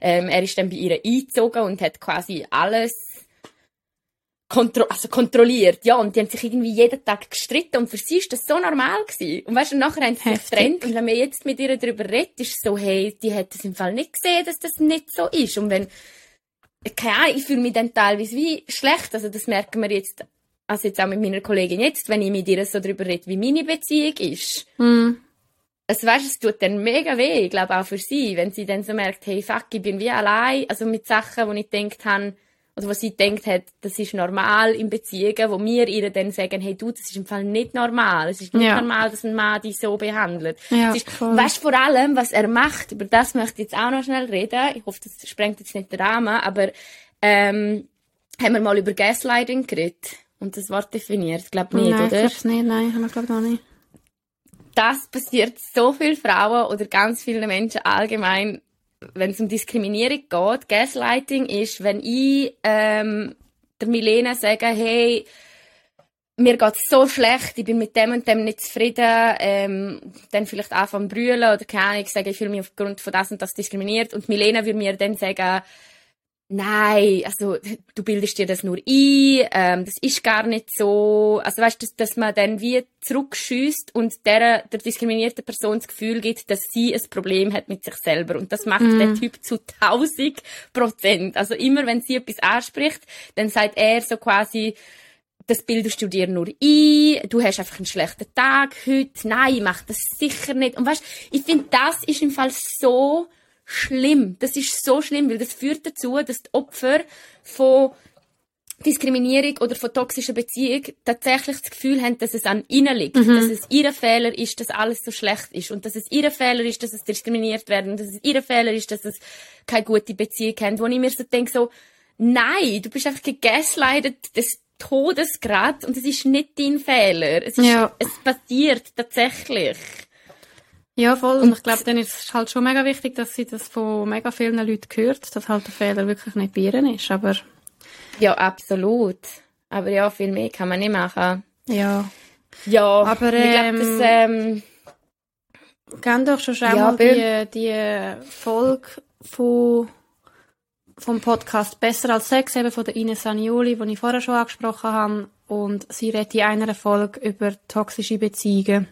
ähm, er ist dann bei ihr eingezogen und hat quasi alles kontro also kontrolliert, ja, und die haben sich irgendwie jeden Tag gestritten und für sie ist das so normal gewesen. Und weißt du, nachher haben sie sich getrennt und wenn man jetzt mit ihr darüber redet, ist es so, hey, die hat es im Fall nicht gesehen, dass das nicht so ist. Und wenn keine Ahnung, ich fühle mich dann teilweise wie schlecht. Also das merken wir jetzt, also jetzt auch mit meiner Kollegin jetzt, wenn ich mit ihr so darüber rede, wie meine Beziehung ist. Mm. Also weißt, es tut dann mega weh, ich glaube auch für sie, wenn sie dann so merkt, hey fuck, ich bin wie allein, also mit Sachen, wo ich gedacht habe, oder was sie denkt hat, das ist normal in Beziehungen, wo wir ihr dann sagen, hey du, das ist im Fall nicht normal. Es ist nicht ja. normal, dass ein Mann dich so behandelt. Ja, ist, weißt vor allem, was er macht, über das möchte ich jetzt auch noch schnell reden. Ich hoffe, das sprengt jetzt nicht den Rahmen, aber ähm, haben wir mal über Gaslighting geredet und das Wort definiert? Ich glaube nicht,
nein,
oder?
Ich nicht, nein, haben wir glaube noch nicht.
Das passiert so vielen Frauen oder ganz vielen Menschen allgemein wenn es um Diskriminierung geht, Gaslighting ist, wenn ich ähm, der Milena sage, hey, mir geht's so schlecht, ich bin mit dem und dem nicht zufrieden, ähm, dann vielleicht anfangen brüllen oder keine Ahnung, sagen, ich fühle mich aufgrund von das und das diskriminiert. Und Milena würde mir dann sagen, Nein, also du bildest dir das nur ein, ähm, das ist gar nicht so. Also weißt du, dass, dass man dann wie zurückschießt und der, der diskriminierten Person das Gefühl gibt, dass sie ein Problem hat mit sich selber. Und das macht mm. der Typ zu 1000 Prozent. Also immer, wenn sie etwas anspricht, dann sagt er so quasi, das bildest du dir nur ein, du hast einfach einen schlechten Tag heute, nein, ich mach das sicher nicht. Und weißt, ich finde, das ist im Fall so schlimm. Das ist so schlimm, weil das führt dazu, dass die Opfer von Diskriminierung oder von toxischer Beziehung tatsächlich das Gefühl haben, dass es an ihnen liegt, mhm. dass es ihr Fehler ist, dass alles so schlecht ist und dass es ihr Fehler ist, dass es diskriminiert werden, dass es ihr Fehler ist, dass es keine gute Beziehung haben, wo ich mir so denke, so, nein, du bist einfach gegaslightet des Todes grad und es ist nicht dein Fehler. Es, ist, ja. es passiert tatsächlich.
Ja, voll. Und ich glaube, dann ist es halt schon mega wichtig, dass sie das von mega vielen Leuten hört, dass halt der Fehler wirklich nicht bei ist, aber...
Ja, absolut. Aber ja, viel mehr kann man nicht machen.
Ja.
Ja, aber ähm, ich glaube, das... Ähm,
Kennt doch schon ja, mal die, die Folge von, vom Podcast Besser als Sex, eben von der Ines Sanioli, die ich vorher schon angesprochen habe. Und sie redet in einer Folge über toxische Beziehungen.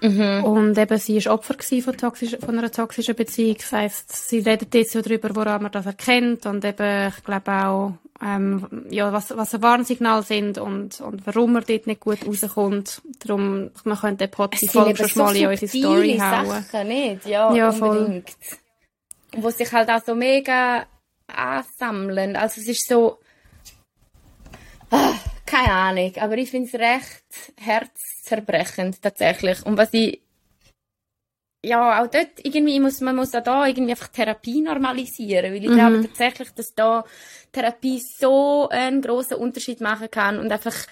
Mhm. Und eben, sie war Opfer von, toxisch, von einer toxischen Beziehung. Das heisst, sie redet jetzt so darüber, woran man das erkennt und eben, ich glaube auch, ähm, ja, was, was Warnsignale sind und, und warum man dort nicht gut rauskommt. Darum, man könnte den die Folge schon mal in unsere Story hauen.
Sachen, nicht? Ja, ja unbedingt. Voll. Wo sich halt auch so mega ansammeln. Also es ist so, ah, keine Ahnung, aber ich finde es recht herzzerbrechend tatsächlich. Und was ich ja, auch dort irgendwie muss, man muss auch da irgendwie einfach Therapie normalisieren, weil ich mhm. glaube tatsächlich, dass da Therapie so einen großen Unterschied machen kann und einfach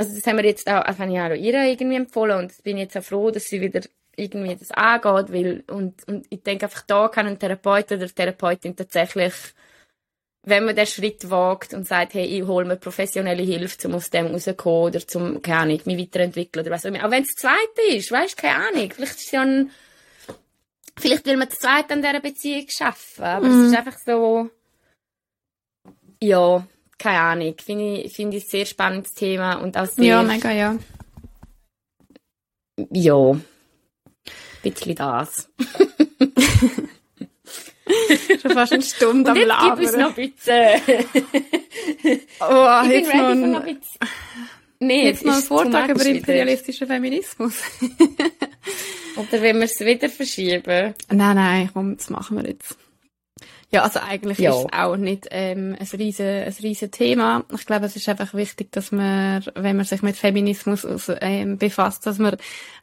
also das haben wir jetzt auch, ich auch ihr irgendwie empfohlen und ich bin jetzt auch froh, dass sie wieder irgendwie das angeht, weil, und, und ich denke einfach, da kann ein Therapeut oder Therapeutin tatsächlich, wenn man den Schritt wagt und sagt, hey, ich hole mir professionelle Hilfe, um aus dem rauszukommen oder zum, keine Ahnung, mich weiterentwickeln oder was auch immer. Auch wenn es Zweite ist, weißt du, keine Ahnung, vielleicht ist ja ein, vielleicht will man das Zweite an dieser Beziehung schaffen, aber mm. es ist einfach so, ja, keine Ahnung, finde ich, finde ich ein sehr spannendes Thema und auch sehr...
Ja, mega, ja.
Ja, ein bisschen das.
Schon fast eine Stunde am Labern.
gib uns noch ein bisschen.
oh, ich jetzt noch, ein... bisschen... Nee, jetzt noch einen Vortrag über imperialistischen Feminismus.
Oder wenn wir es wieder verschieben?
Nein, nein, komm, das machen wir jetzt. Ja, also eigentlich ja. ist es auch nicht ähm, ein riesen, ein riesen Thema. Ich glaube, es ist einfach wichtig, dass man, wenn man sich mit Feminismus ähm, befasst, dass man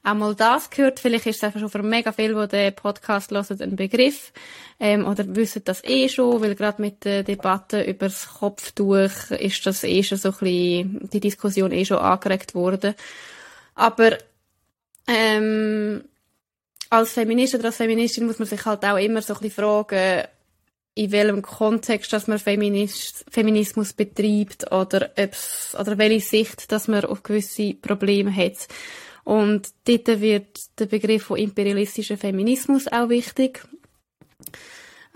auch mal das hört. Vielleicht ist es einfach schon für mega viel, die den Podcast hören, ein Begriff ähm, oder wissen das eh schon, weil gerade mit der Debatte über das Kopftuch ist das eh schon so ein bisschen, die Diskussion eh schon angeregt worden. Aber ähm, als Feminist oder als Feministin muss man sich halt auch immer so ein bisschen fragen, in welchem Kontext, dass man Feminist, Feminismus betreibt oder ob's, oder welche Sicht, dass man auf gewisse Probleme hat. Und dort wird der Begriff von imperialistischer Feminismus auch wichtig.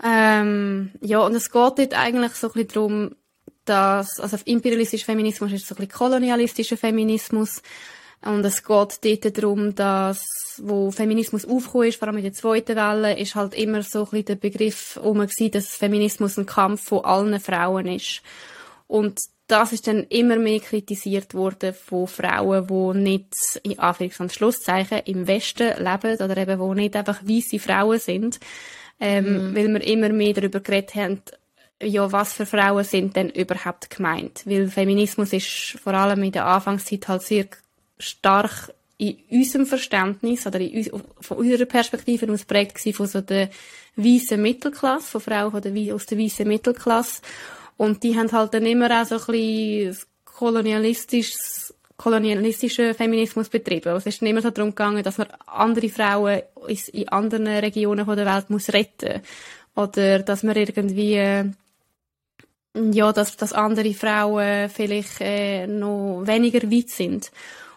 Ähm, ja, und es geht dort eigentlich so ein bisschen darum, dass, also imperialistischer Feminismus ist so ein bisschen kolonialistischer Feminismus. Und es geht dort darum, dass, wo Feminismus aufgekommen ist, vor allem in der zweiten Welle, ist halt immer so ein bisschen der Begriff um gewesen, dass Feminismus ein Kampf von allen Frauen ist. Und das ist dann immer mehr kritisiert worden von Frauen, die nicht, in Anführungs- und Schlusszeichen, im Westen leben oder eben, wo nicht einfach weiße Frauen sind. Ähm, mhm. Weil wir immer mehr darüber geredet haben, ja, was für Frauen sind denn überhaupt gemeint? Weil Feminismus ist vor allem in der Anfangszeit halt sehr stark in unserem Verständnis oder in, von unserer Perspektive aus prägt von so der weißen Mittelklasse, von Frauen von aus der weißen Mittelklasse. Und die haben halt dann immer auch so ein bisschen kolonialistisches kolonialistischen Feminismus betrieben. Also es ist immer so darum gegangen, dass man andere Frauen in anderen Regionen der Welt muss retten oder dass man irgendwie ja, dass, dass andere Frauen vielleicht äh, noch weniger weit sind.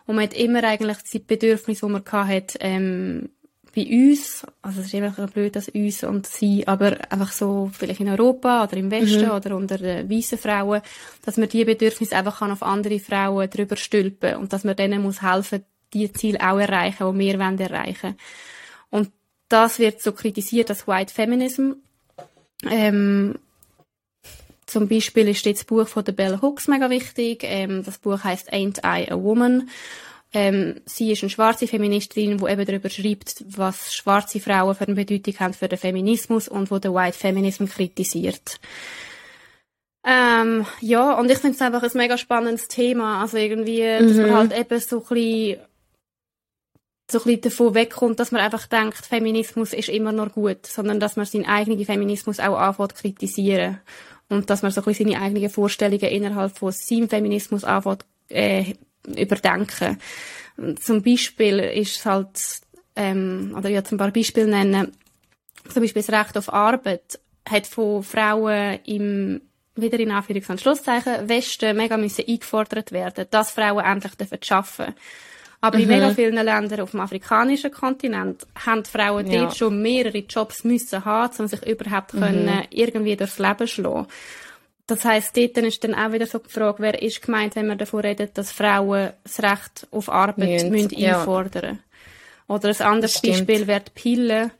Und man hat immer eigentlich die Bedürfnisse, die man hatte, ähm, bei uns, also es ist immer so blöd, dass uns und sie, aber einfach so vielleicht in Europa oder im Westen mhm. oder unter den weißen Frauen, dass man die Bedürfnisse einfach kann auf andere Frauen drüber stülpen und dass man denen muss helfen, die Ziele auch erreichen, die wir wollen erreichen. Und das wird so kritisiert als White Feminism. Ähm, zum Beispiel ist das Buch von der Bell Hooks mega wichtig. Ähm, das Buch heißt Ain't I a Woman? Ähm, sie ist eine schwarze Feministin, die eben darüber schreibt, was schwarze Frauen für eine Bedeutung haben für den Feminismus und wo der White Feminism kritisiert. Ähm, ja, und ich finde es einfach ein mega spannendes Thema. Also irgendwie, mhm. dass man mhm. halt eben so ein bisschen so ein bisschen davon wegkommt, dass man einfach denkt, Feminismus ist immer noch gut, sondern dass man seinen eigenen Feminismus auch anfängt kritisieren und dass man so ein bisschen seine eigenen Vorstellungen innerhalb von seinem Feminismus anfängt, äh, überdenken. Zum Beispiel ist es halt, ähm, oder ich ein paar Beispiele nennen, zum Beispiel das Recht auf Arbeit hat von Frauen im wieder in Anführungs- und Schlusszeichen, Westen mega müssen eingefordert werden, dass Frauen endlich arbeiten dürfen. Aber mhm. in mega vielen Ländern auf dem afrikanischen Kontinent haben Frauen ja. dort schon mehrere Jobs müssen haben, um sich überhaupt mhm. können, irgendwie durchs Leben schlagen. Das heisst, dort ist dann auch wieder so die Frage, wer ist gemeint, wenn man davon redet, dass Frauen das Recht auf Arbeit müssen, müssen einfordern. Ja. Oder ein anderes Beispiel wäre die Pille.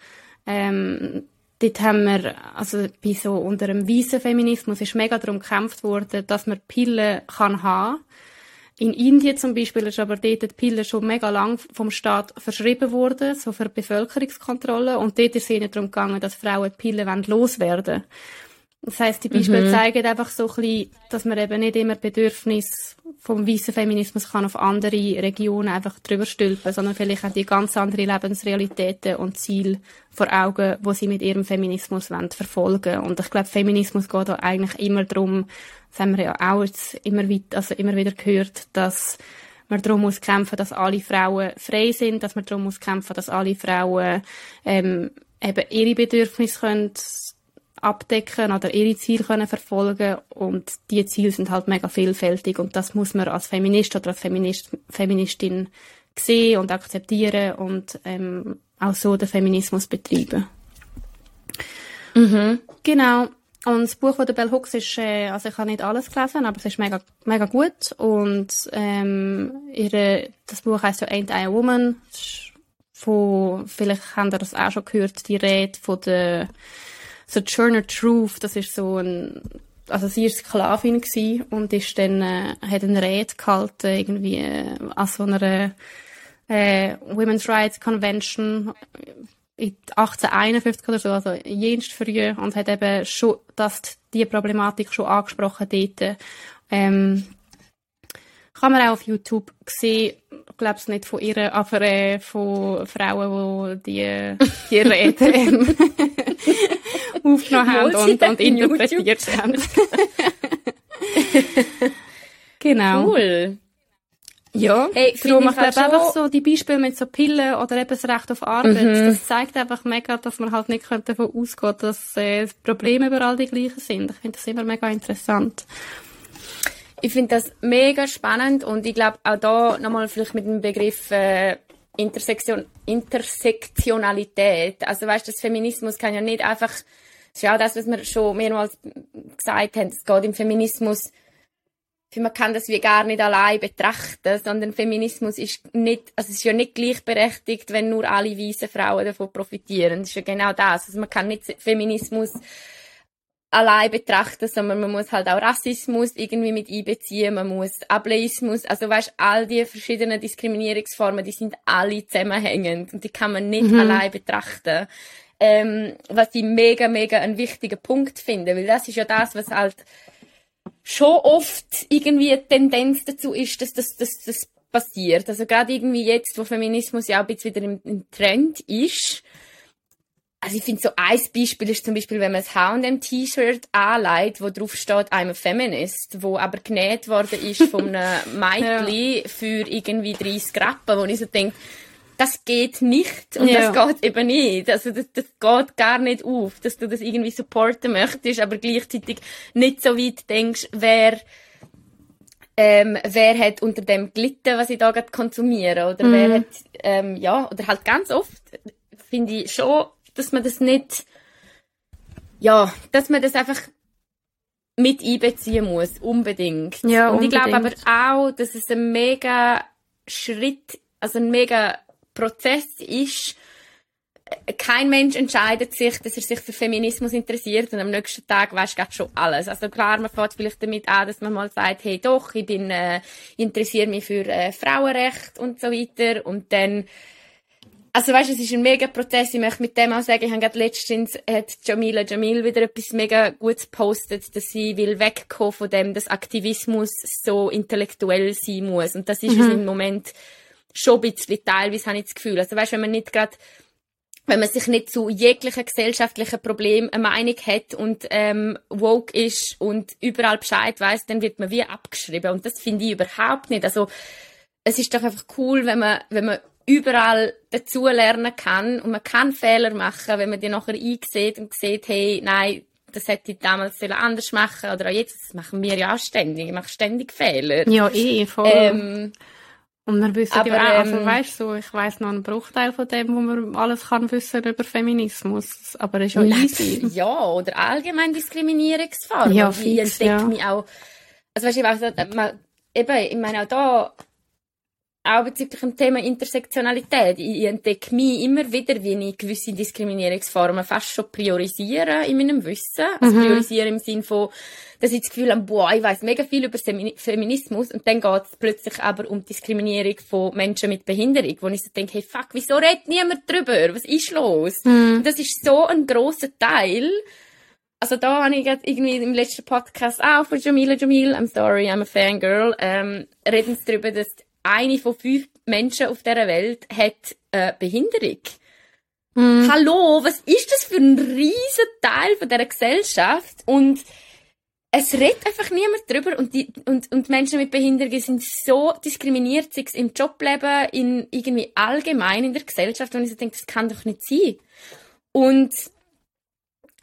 Ähm, dort haben wir, also bei so unter einem weißen Feminismus ist mega darum gekämpft worden, dass man Pille kann haben in Indien zum Beispiel ist aber dort die Pille schon mega lang vom Staat verschrieben worden, so für Bevölkerungskontrolle. Und dort ist es ihnen darum gegangen, dass Frauen die Pille loswerden wollen. Das heißt, die Beispiele mhm. zeigen einfach so ein bisschen, dass man eben nicht immer Bedürfnis vom weißen Feminismus kann auf andere Regionen einfach drüber stülpen, sondern vielleicht auch die ganz andere Lebensrealitäten und Ziele vor Augen, wo sie mit ihrem Feminismus wollen, verfolgen. Und ich glaube, Feminismus geht da eigentlich immer darum, das haben wir ja auch jetzt immer, weit, also immer wieder gehört, dass man darum muss kämpfen, dass alle Frauen frei sind, dass man darum muss kämpfen, dass alle Frauen ähm, eben ihre Bedürfnisse können abdecken oder ihre Ziele können verfolgen und die Ziele sind halt mega vielfältig und das muss man als Feminist oder als Feminist, Feministin sehen und akzeptieren und ähm, auch so den Feminismus betreiben. Mhm. Genau. Und das Buch von der Bell Hooks ist, äh, also ich habe nicht alles gelesen, aber es ist mega, mega gut. Und ähm, ihre, das Buch heißt so Ain't I a Woman. Von, vielleicht haben ihr das auch schon gehört, die Rede von der Sojourner Truth. Das ist so ein, also sie ist Sklavin gewesen und ist dann, äh, hat eine Rede gehalten, irgendwie, äh, an so einer äh, Women's Rights Convention in 1851 oder so, also jenst früh und hat eben schon das, die Problematik schon angesprochen dort. Ähm, kann man auch auf YouTube sehen, ich glaube es nicht von ihr, aber äh, von Frauen, die die, die Rede ähm, aufgenommen haben und, und interpretiert haben. genau.
Cool.
Ja, hey, darum, ich glaube einfach so die Beispiele mit so Pillen oder eben das Recht auf Arbeit, mhm. das zeigt einfach mega, dass man halt nicht davon ausgehen dass äh, Probleme überall die gleichen sind. Ich finde das immer mega interessant.
Ich finde das mega spannend und ich glaube auch da nochmal vielleicht mit dem Begriff äh, Intersektion Intersektionalität. Also weißt, das Feminismus kann ja nicht einfach, das ist ja auch das, was wir schon mehrmals gesagt haben, es geht im Feminismus man kann das wie gar nicht allein betrachten, sondern Feminismus ist nicht, also es ist ja nicht gleichberechtigt, wenn nur alle weißen Frauen davon profitieren. Das ist ja genau das. Also man kann nicht Feminismus allein betrachten, sondern man muss halt auch Rassismus irgendwie mit einbeziehen, man muss Ableismus, also weißt, all die verschiedenen Diskriminierungsformen, die sind alle zusammenhängend und die kann man nicht mhm. allein betrachten. Ähm, was ich mega, mega einen wichtigen Punkt finde, weil das ist ja das, was halt schon oft irgendwie eine Tendenz dazu ist, dass das, dass das passiert. Also gerade irgendwie jetzt, wo Feminismus ja auch ein bisschen wieder im, im Trend ist. Also ich finde so ein Beispiel ist zum Beispiel, wenn man das H&M-T-Shirt anlegt, wo drauf steht I'm a Feminist, wo aber genäht worden ist von einem Mädchen ja. für irgendwie 30 Rappen, wo ich so denke, das geht nicht und ja. das geht eben nicht. Also das, das geht gar nicht auf, dass du das irgendwie supporten möchtest, aber gleichzeitig nicht so weit denkst, wer ähm, wer hat unter dem gelitten, was ich da gerade konsumiere oder mhm. wer hat ähm, ja oder halt ganz oft finde ich schon, dass man das nicht ja, dass man das einfach mit einbeziehen muss, unbedingt. Ja, und unbedingt. ich glaube aber auch, dass es ein mega Schritt, also ein mega Prozess ist, kein Mensch entscheidet sich, dass er sich für Feminismus interessiert und am nächsten Tag weißt du schon alles. Also klar, man fängt vielleicht damit an, dass man mal sagt, hey doch, ich bin, äh, interessiere mich für äh, Frauenrecht und so weiter und dann also weißt, es ist ein mega Prozess. Ich möchte mit dem auch sagen, ich habe gerade letztens hat Jamila Jamil wieder etwas mega Gutes gepostet, dass sie will wegkommen von dem, dass Aktivismus so intellektuell sein muss. Und das ist mhm. im Moment schon ein bisschen teilweise, habe ich das Gefühl. Also weißt, wenn man nicht gerade wenn man sich nicht zu jeglichen gesellschaftlichen Problemen eine Meinung hat und ähm, woke ist und überall Bescheid weiß, dann wird man wie abgeschrieben und das finde ich überhaupt nicht. Also es ist doch einfach cool, wenn man wenn man überall dazu lernen kann und man kann Fehler machen, wenn man die nachher einsieht und sieht, hey, nein, das hätte ich damals anders machen oder auch jetzt, das machen wir ja auch ständig, ich mache ständig Fehler.
Ja, eh, voll. Ähm, und wir wissen aber, ja auch, also ähm, weißt du, ich weiss noch einen Bruchteil von dem, wo man alles kann wissen über Feminismus. Aber es ist ja easy.
Ja, oder allgemein Diskriminierungsformen. Ja, fix, ich entdecke ja. mich auch, also weißt du, ich weiss, eben, ich meine auch da, auch bezüglich dem Thema Intersektionalität. Ich entdecke mich immer wieder, wie ich gewisse Diskriminierungsformen fast schon priorisiere in meinem Wissen. Also mhm. priorisiere im Sinne von, dass ich das Gefühl habe, boah, ich weiss mega viel über Feminismus und dann geht es plötzlich aber um Diskriminierung von Menschen mit Behinderung, wo ich so denke, hey fuck, wieso redet niemand drüber? Was ist los? Mhm. Das ist so ein grosser Teil. Also da habe ich jetzt irgendwie im letzten Podcast auch von Jamila Jamil, I'm sorry, I'm a fangirl, ähm, reden sie darüber, dass eine von fünf Menschen auf dieser Welt hat äh, Behinderung. Mm. Hallo, was ist das für ein riesen Teil von dieser Gesellschaft? Und es redet einfach niemand drüber und, die, und, und Menschen mit Behinderungen sind so diskriminiert, sei es im Jobleben, in irgendwie allgemein in der Gesellschaft, und ich so denke, das kann doch nicht sein. Und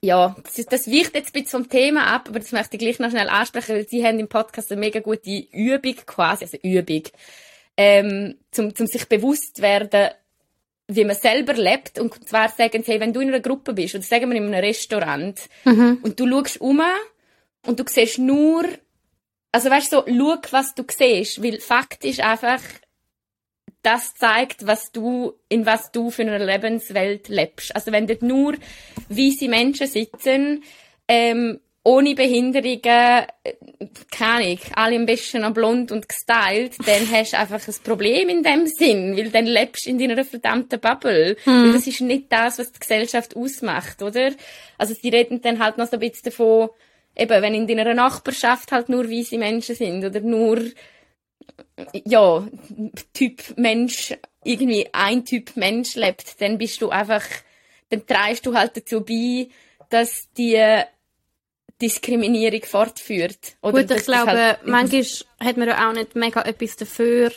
ja, das, das weicht jetzt ein bisschen vom Thema ab, aber das möchte ich gleich noch schnell ansprechen, weil sie haben im Podcast eine mega gute Übung quasi, also Übung, ähm, zum, zum sich bewusst werden, wie man selber lebt. Und zwar sagen sie, hey, wenn du in einer Gruppe bist, oder sagen wir in einem Restaurant, mhm. und du schaust um und du siehst nur, also weißt du, so, schau, was du siehst, weil Fakt ist einfach, das zeigt, was du, in was du für eine Lebenswelt lebst. Also wenn dort nur weiße Menschen sitzen, ähm, ohne Behinderungen, keine Ahnung, alle ein bisschen noch blond und gestylt, dann hast du einfach ein Problem in dem Sinn, weil dann lebst du in deiner verdammten Bubble. Hm. das ist nicht das, was die Gesellschaft ausmacht, oder? Also sie reden dann halt noch so ein bisschen davon, eben, wenn in deiner Nachbarschaft halt nur weiße Menschen sind oder nur ja, Typ Mensch, irgendwie ein Typ Mensch lebt, dann bist du einfach, dann trägst du halt dazu bei, dass die Diskriminierung fortführt.
Oder Gut, ich glaube, halt manchmal hat man ja auch nicht mega etwas dafür,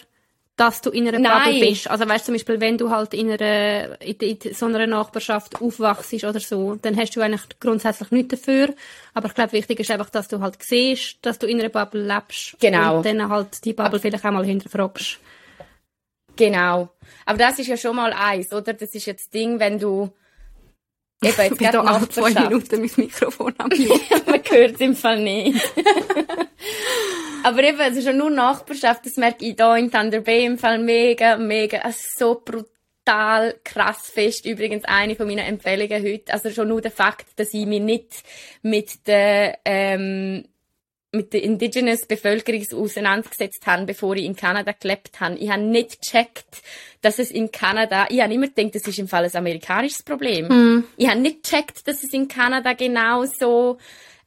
dass du in einer Nein. Bubble bist. Also weißt zum Beispiel, wenn du halt in, einer, in, in so einer Nachbarschaft aufwachst oder so, dann hast du eigentlich grundsätzlich nichts dafür. Aber ich glaube, wichtig ist einfach, dass du halt siehst, dass du in einer Bubble lebst.
Genau.
Und dann halt die Bubble vielleicht auch mal hinterfragst.
Genau. Aber das ist ja schon mal eins, oder? Das ist jetzt das Ding, wenn du
Eben, jetzt gerade nach zwei Minuten mein Mikrofon am
Man hört es im Fall nicht. Aber eben, es ist ja nur Nachbarschaft, das merke ich hier in Thunder Bay im Fall mega, mega, also so brutal krass fest. Übrigens eine von meinen Empfehlungen heute. Also schon nur der Fakt, dass ich mich nicht mit der, ähm, mit der indigenous Bevölkerung auseinandergesetzt habe, bevor ich in Kanada gelebt habe. Ich habe nicht gecheckt, dass es in Kanada, ich habe immer gedacht, das ist im Fall ein amerikanisches Problem. Mm. Ich habe nicht gecheckt, dass es in Kanada genauso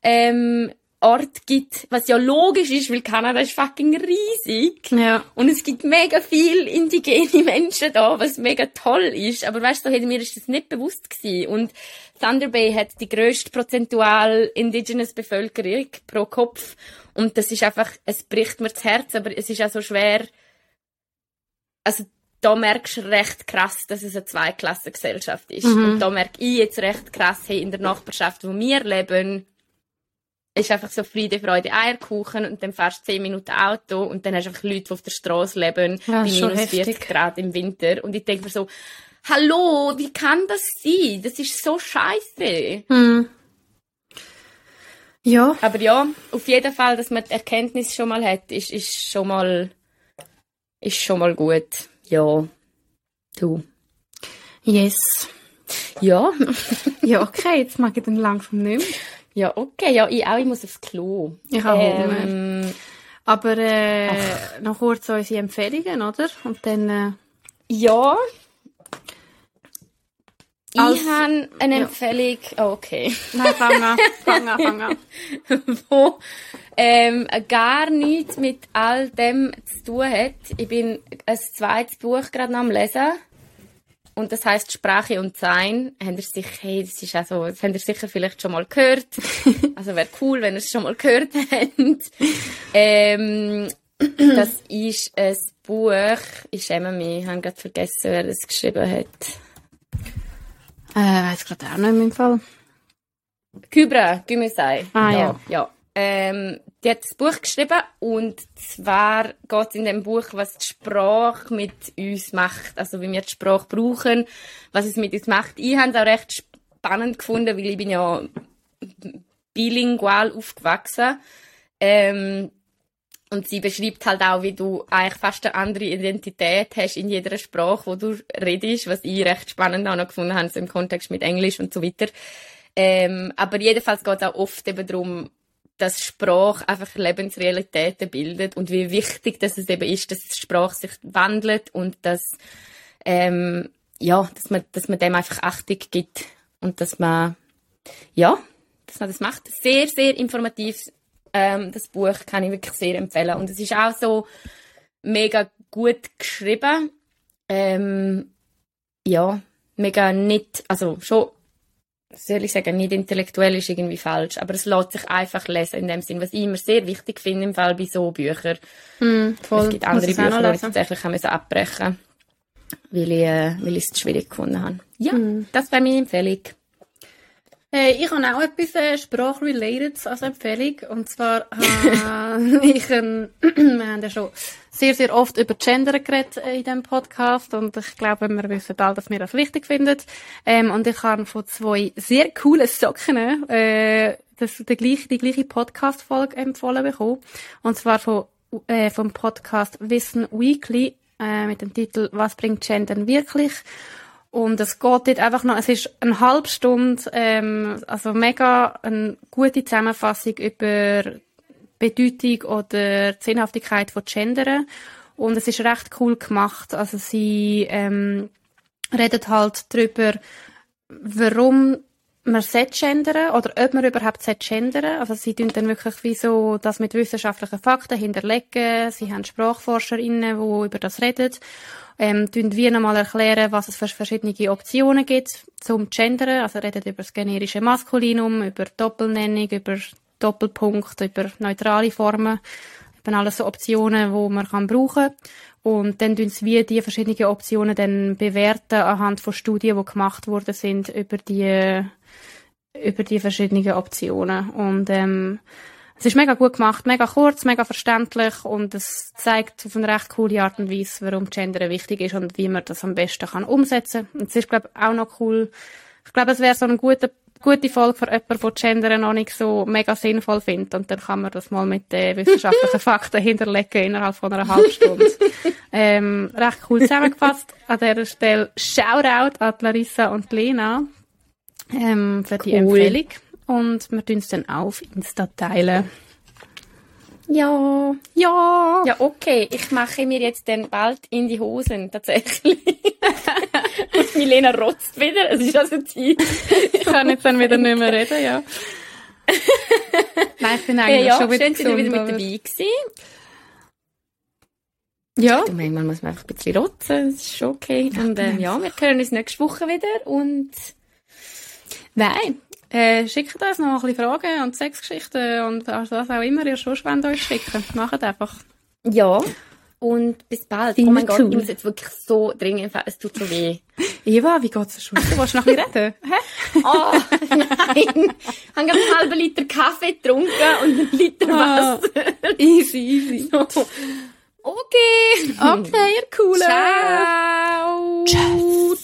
ähm, Ort gibt, was ja logisch ist, weil Kanada ist fucking riesig.
Ja.
Und es gibt mega viel indigene Menschen da, was mega toll ist. Aber weißt du, so, mir ist das nicht bewusst gewesen. Und Thunder Bay hat die grösste prozentual indigenous Bevölkerung pro Kopf. Und das ist einfach, es bricht mir das Herz, aber es ist auch so schwer. Also, da merkst du recht krass, dass es eine Zweiklassengesellschaft ist. Mhm. Und da merke ich jetzt recht krass, hey, in der Nachbarschaft, wo wir leben, ist einfach so Friede, Freude, Eierkuchen und dann fährst du 10 Minuten Auto und dann hast du einfach Leute, die auf der Straße leben, ja, bei minus 40 Grad im Winter. Und ich denke mir so, hallo, wie kann das sein? Das ist so scheiße.
Hm. Ja.
Aber ja, auf jeden Fall, dass man die Erkenntnis schon mal hat, ist, ist schon mal, ist schon mal gut. Ja. Du.
Yes.
Ja.
ja, okay, jetzt mag ich dann langsam nicht mehr.
Ja, okay. Ja, ich auch. Ich muss aufs Klo.
Ich habe ähm, Aber äh, noch kurz unsere Empfehlungen, oder? Und dann... Äh,
ja. Ich habe eine ja. Empfehlung... Oh, okay.
Nein, fang an. Fang an, fang an.
Wo ähm, gar nichts mit all dem zu tun hat. Ich bin ein zweites Buch gerade am lesen. Und das heißt Sprache und Sein. Habt ihr sich, hey, das ist also, das habt ihr sicher vielleicht schon mal gehört. also wäre cool, wenn ihr es schon mal gehört habt. ähm, das ist ein Buch. Ich schäme mich, ich habe gerade vergessen, wer das geschrieben hat.
Äh, weiß gerade auch noch in meinem Fall.
Kybra Gümesei.
Ah, ja. ja.
ja. Ähm, die hat das Buch geschrieben und zwar geht es in dem Buch, was die Sprache mit uns macht, also wie wir die Sprache brauchen, was es mit uns macht. Ich habe es auch recht spannend gefunden, weil ich bin ja bilingual aufgewachsen. Ähm, und sie beschreibt halt auch, wie du eigentlich fast eine andere Identität hast in jeder Sprache, wo du redest, was ich recht spannend auch noch gefunden habe, so im Kontext mit Englisch und so weiter. Ähm, aber jedenfalls geht es auch oft eben darum, dass Sprache einfach Lebensrealitäten bildet und wie wichtig dass es eben ist, dass Sprache sich wandelt und dass ähm, ja, dass man, dass man dem einfach Achtung gibt und dass man ja, dass man das macht. Sehr, sehr informativ. Ähm, das Buch kann ich wirklich sehr empfehlen und es ist auch so mega gut geschrieben. Ähm, ja, mega nett, also schon soll ich sagen, nicht intellektuell ist irgendwie falsch, aber es lässt sich einfach lesen in dem Sinn, was ich immer sehr wichtig finde im Fall bei so Büchern.
Mm, voll.
Es gibt andere Bücher, die ich tatsächlich haben müssen abbrechen weil ich, äh, weil ich es zu schwierig gefunden habe. Ja, mm. das wäre meine Empfehlung.
Äh, ich habe auch etwas äh, Sprachrelated als Empfehlung. Und zwar habe ich ein, wir haben ja schon sehr, sehr oft über Gender geredet äh, in diesem Podcast. Und ich glaube, wir wissen alle, dass wir das wichtig finden. Ähm, und ich habe von zwei sehr coolen Socken äh, das, die gleiche, die gleiche Podcast-Folge empfohlen bekommen. Und zwar von, äh, vom Podcast Wissen Weekly äh, mit dem Titel Was bringt Gender wirklich? Und es geht dort einfach noch, es ist eine halbe Stunde, ähm, also mega eine gute Zusammenfassung über Bedeutung oder Sinnhaftigkeit von Gendern. Und es ist recht cool gemacht. Also sie ähm, redet halt darüber, warum man gendern oder ob man überhaupt gendern Also sie tun dann wirklich wie so das mit wissenschaftlichen Fakten hinterlegen. Sie haben SprachforscherInnen, die über das reden ähm, tun wir nochmal erklären, was es für verschiedene Optionen gibt zum Gendern. Also redet über das generische Maskulinum, über Doppelnennung, über Doppelpunkt, über neutrale Formen. Eben alles so Optionen, wo man kann brauchen und dann tun wir die verschiedenen Optionen dann bewerten anhand von Studien, die gemacht worden sind über die über die verschiedenen Optionen und ähm, es ist mega gut gemacht, mega kurz, mega verständlich und es zeigt auf eine recht coole Art und Weise, warum Gender wichtig ist und wie man das am besten kann umsetzen. Und es ist, glaube ich, auch noch cool. Ich glaube, es wäre so eine gute, gute Folge für jemanden, der Gender noch nicht so mega sinnvoll findet. Und dann kann man das mal mit den wissenschaftlichen Fakten hinterlegen innerhalb von einer halben Stunde. ähm, recht cool zusammengefasst. An dieser Stelle Shoutout an Larissa und Lena ähm, für die Empfehlung und wir tun es dann auf Insta teilen.
Ja.
Ja.
Ja, okay. Ich mache mir jetzt dann bald in die Hosen, tatsächlich. und Milena rotzt wieder. Es ist also Zeit.
ich kann jetzt dann wieder nicht mehr reden, ja. Nein, ich bin eigentlich ja, ja, schon wieder schön, gesund,
wieder mit dabei gewesen.
Ja.
Und manchmal muss man einfach ein bisschen rotzen. Das ist schon okay. Und ähm, ja, wir hören uns nächste Woche wieder und
Nein, äh, schickt uns noch ein bisschen Fragen und Sexgeschichten und was auch immer ihr schon wollt euch schicken. Macht einfach.
Ja. Und bis bald.
Finde
oh mein Gott,
cool.
ich muss jetzt wirklich so dringend, es tut so weh.
Eva, wie geht's dir schon? Du willst noch ein bisschen reden?
Hä? Oh, nein. Ich habe einen halben Liter Kaffee getrunken und einen Liter
Oh.
Wasser.
Easy, easy.
So. Okay.
Okay, ihr Coolen.
Ciao.
Tschüss.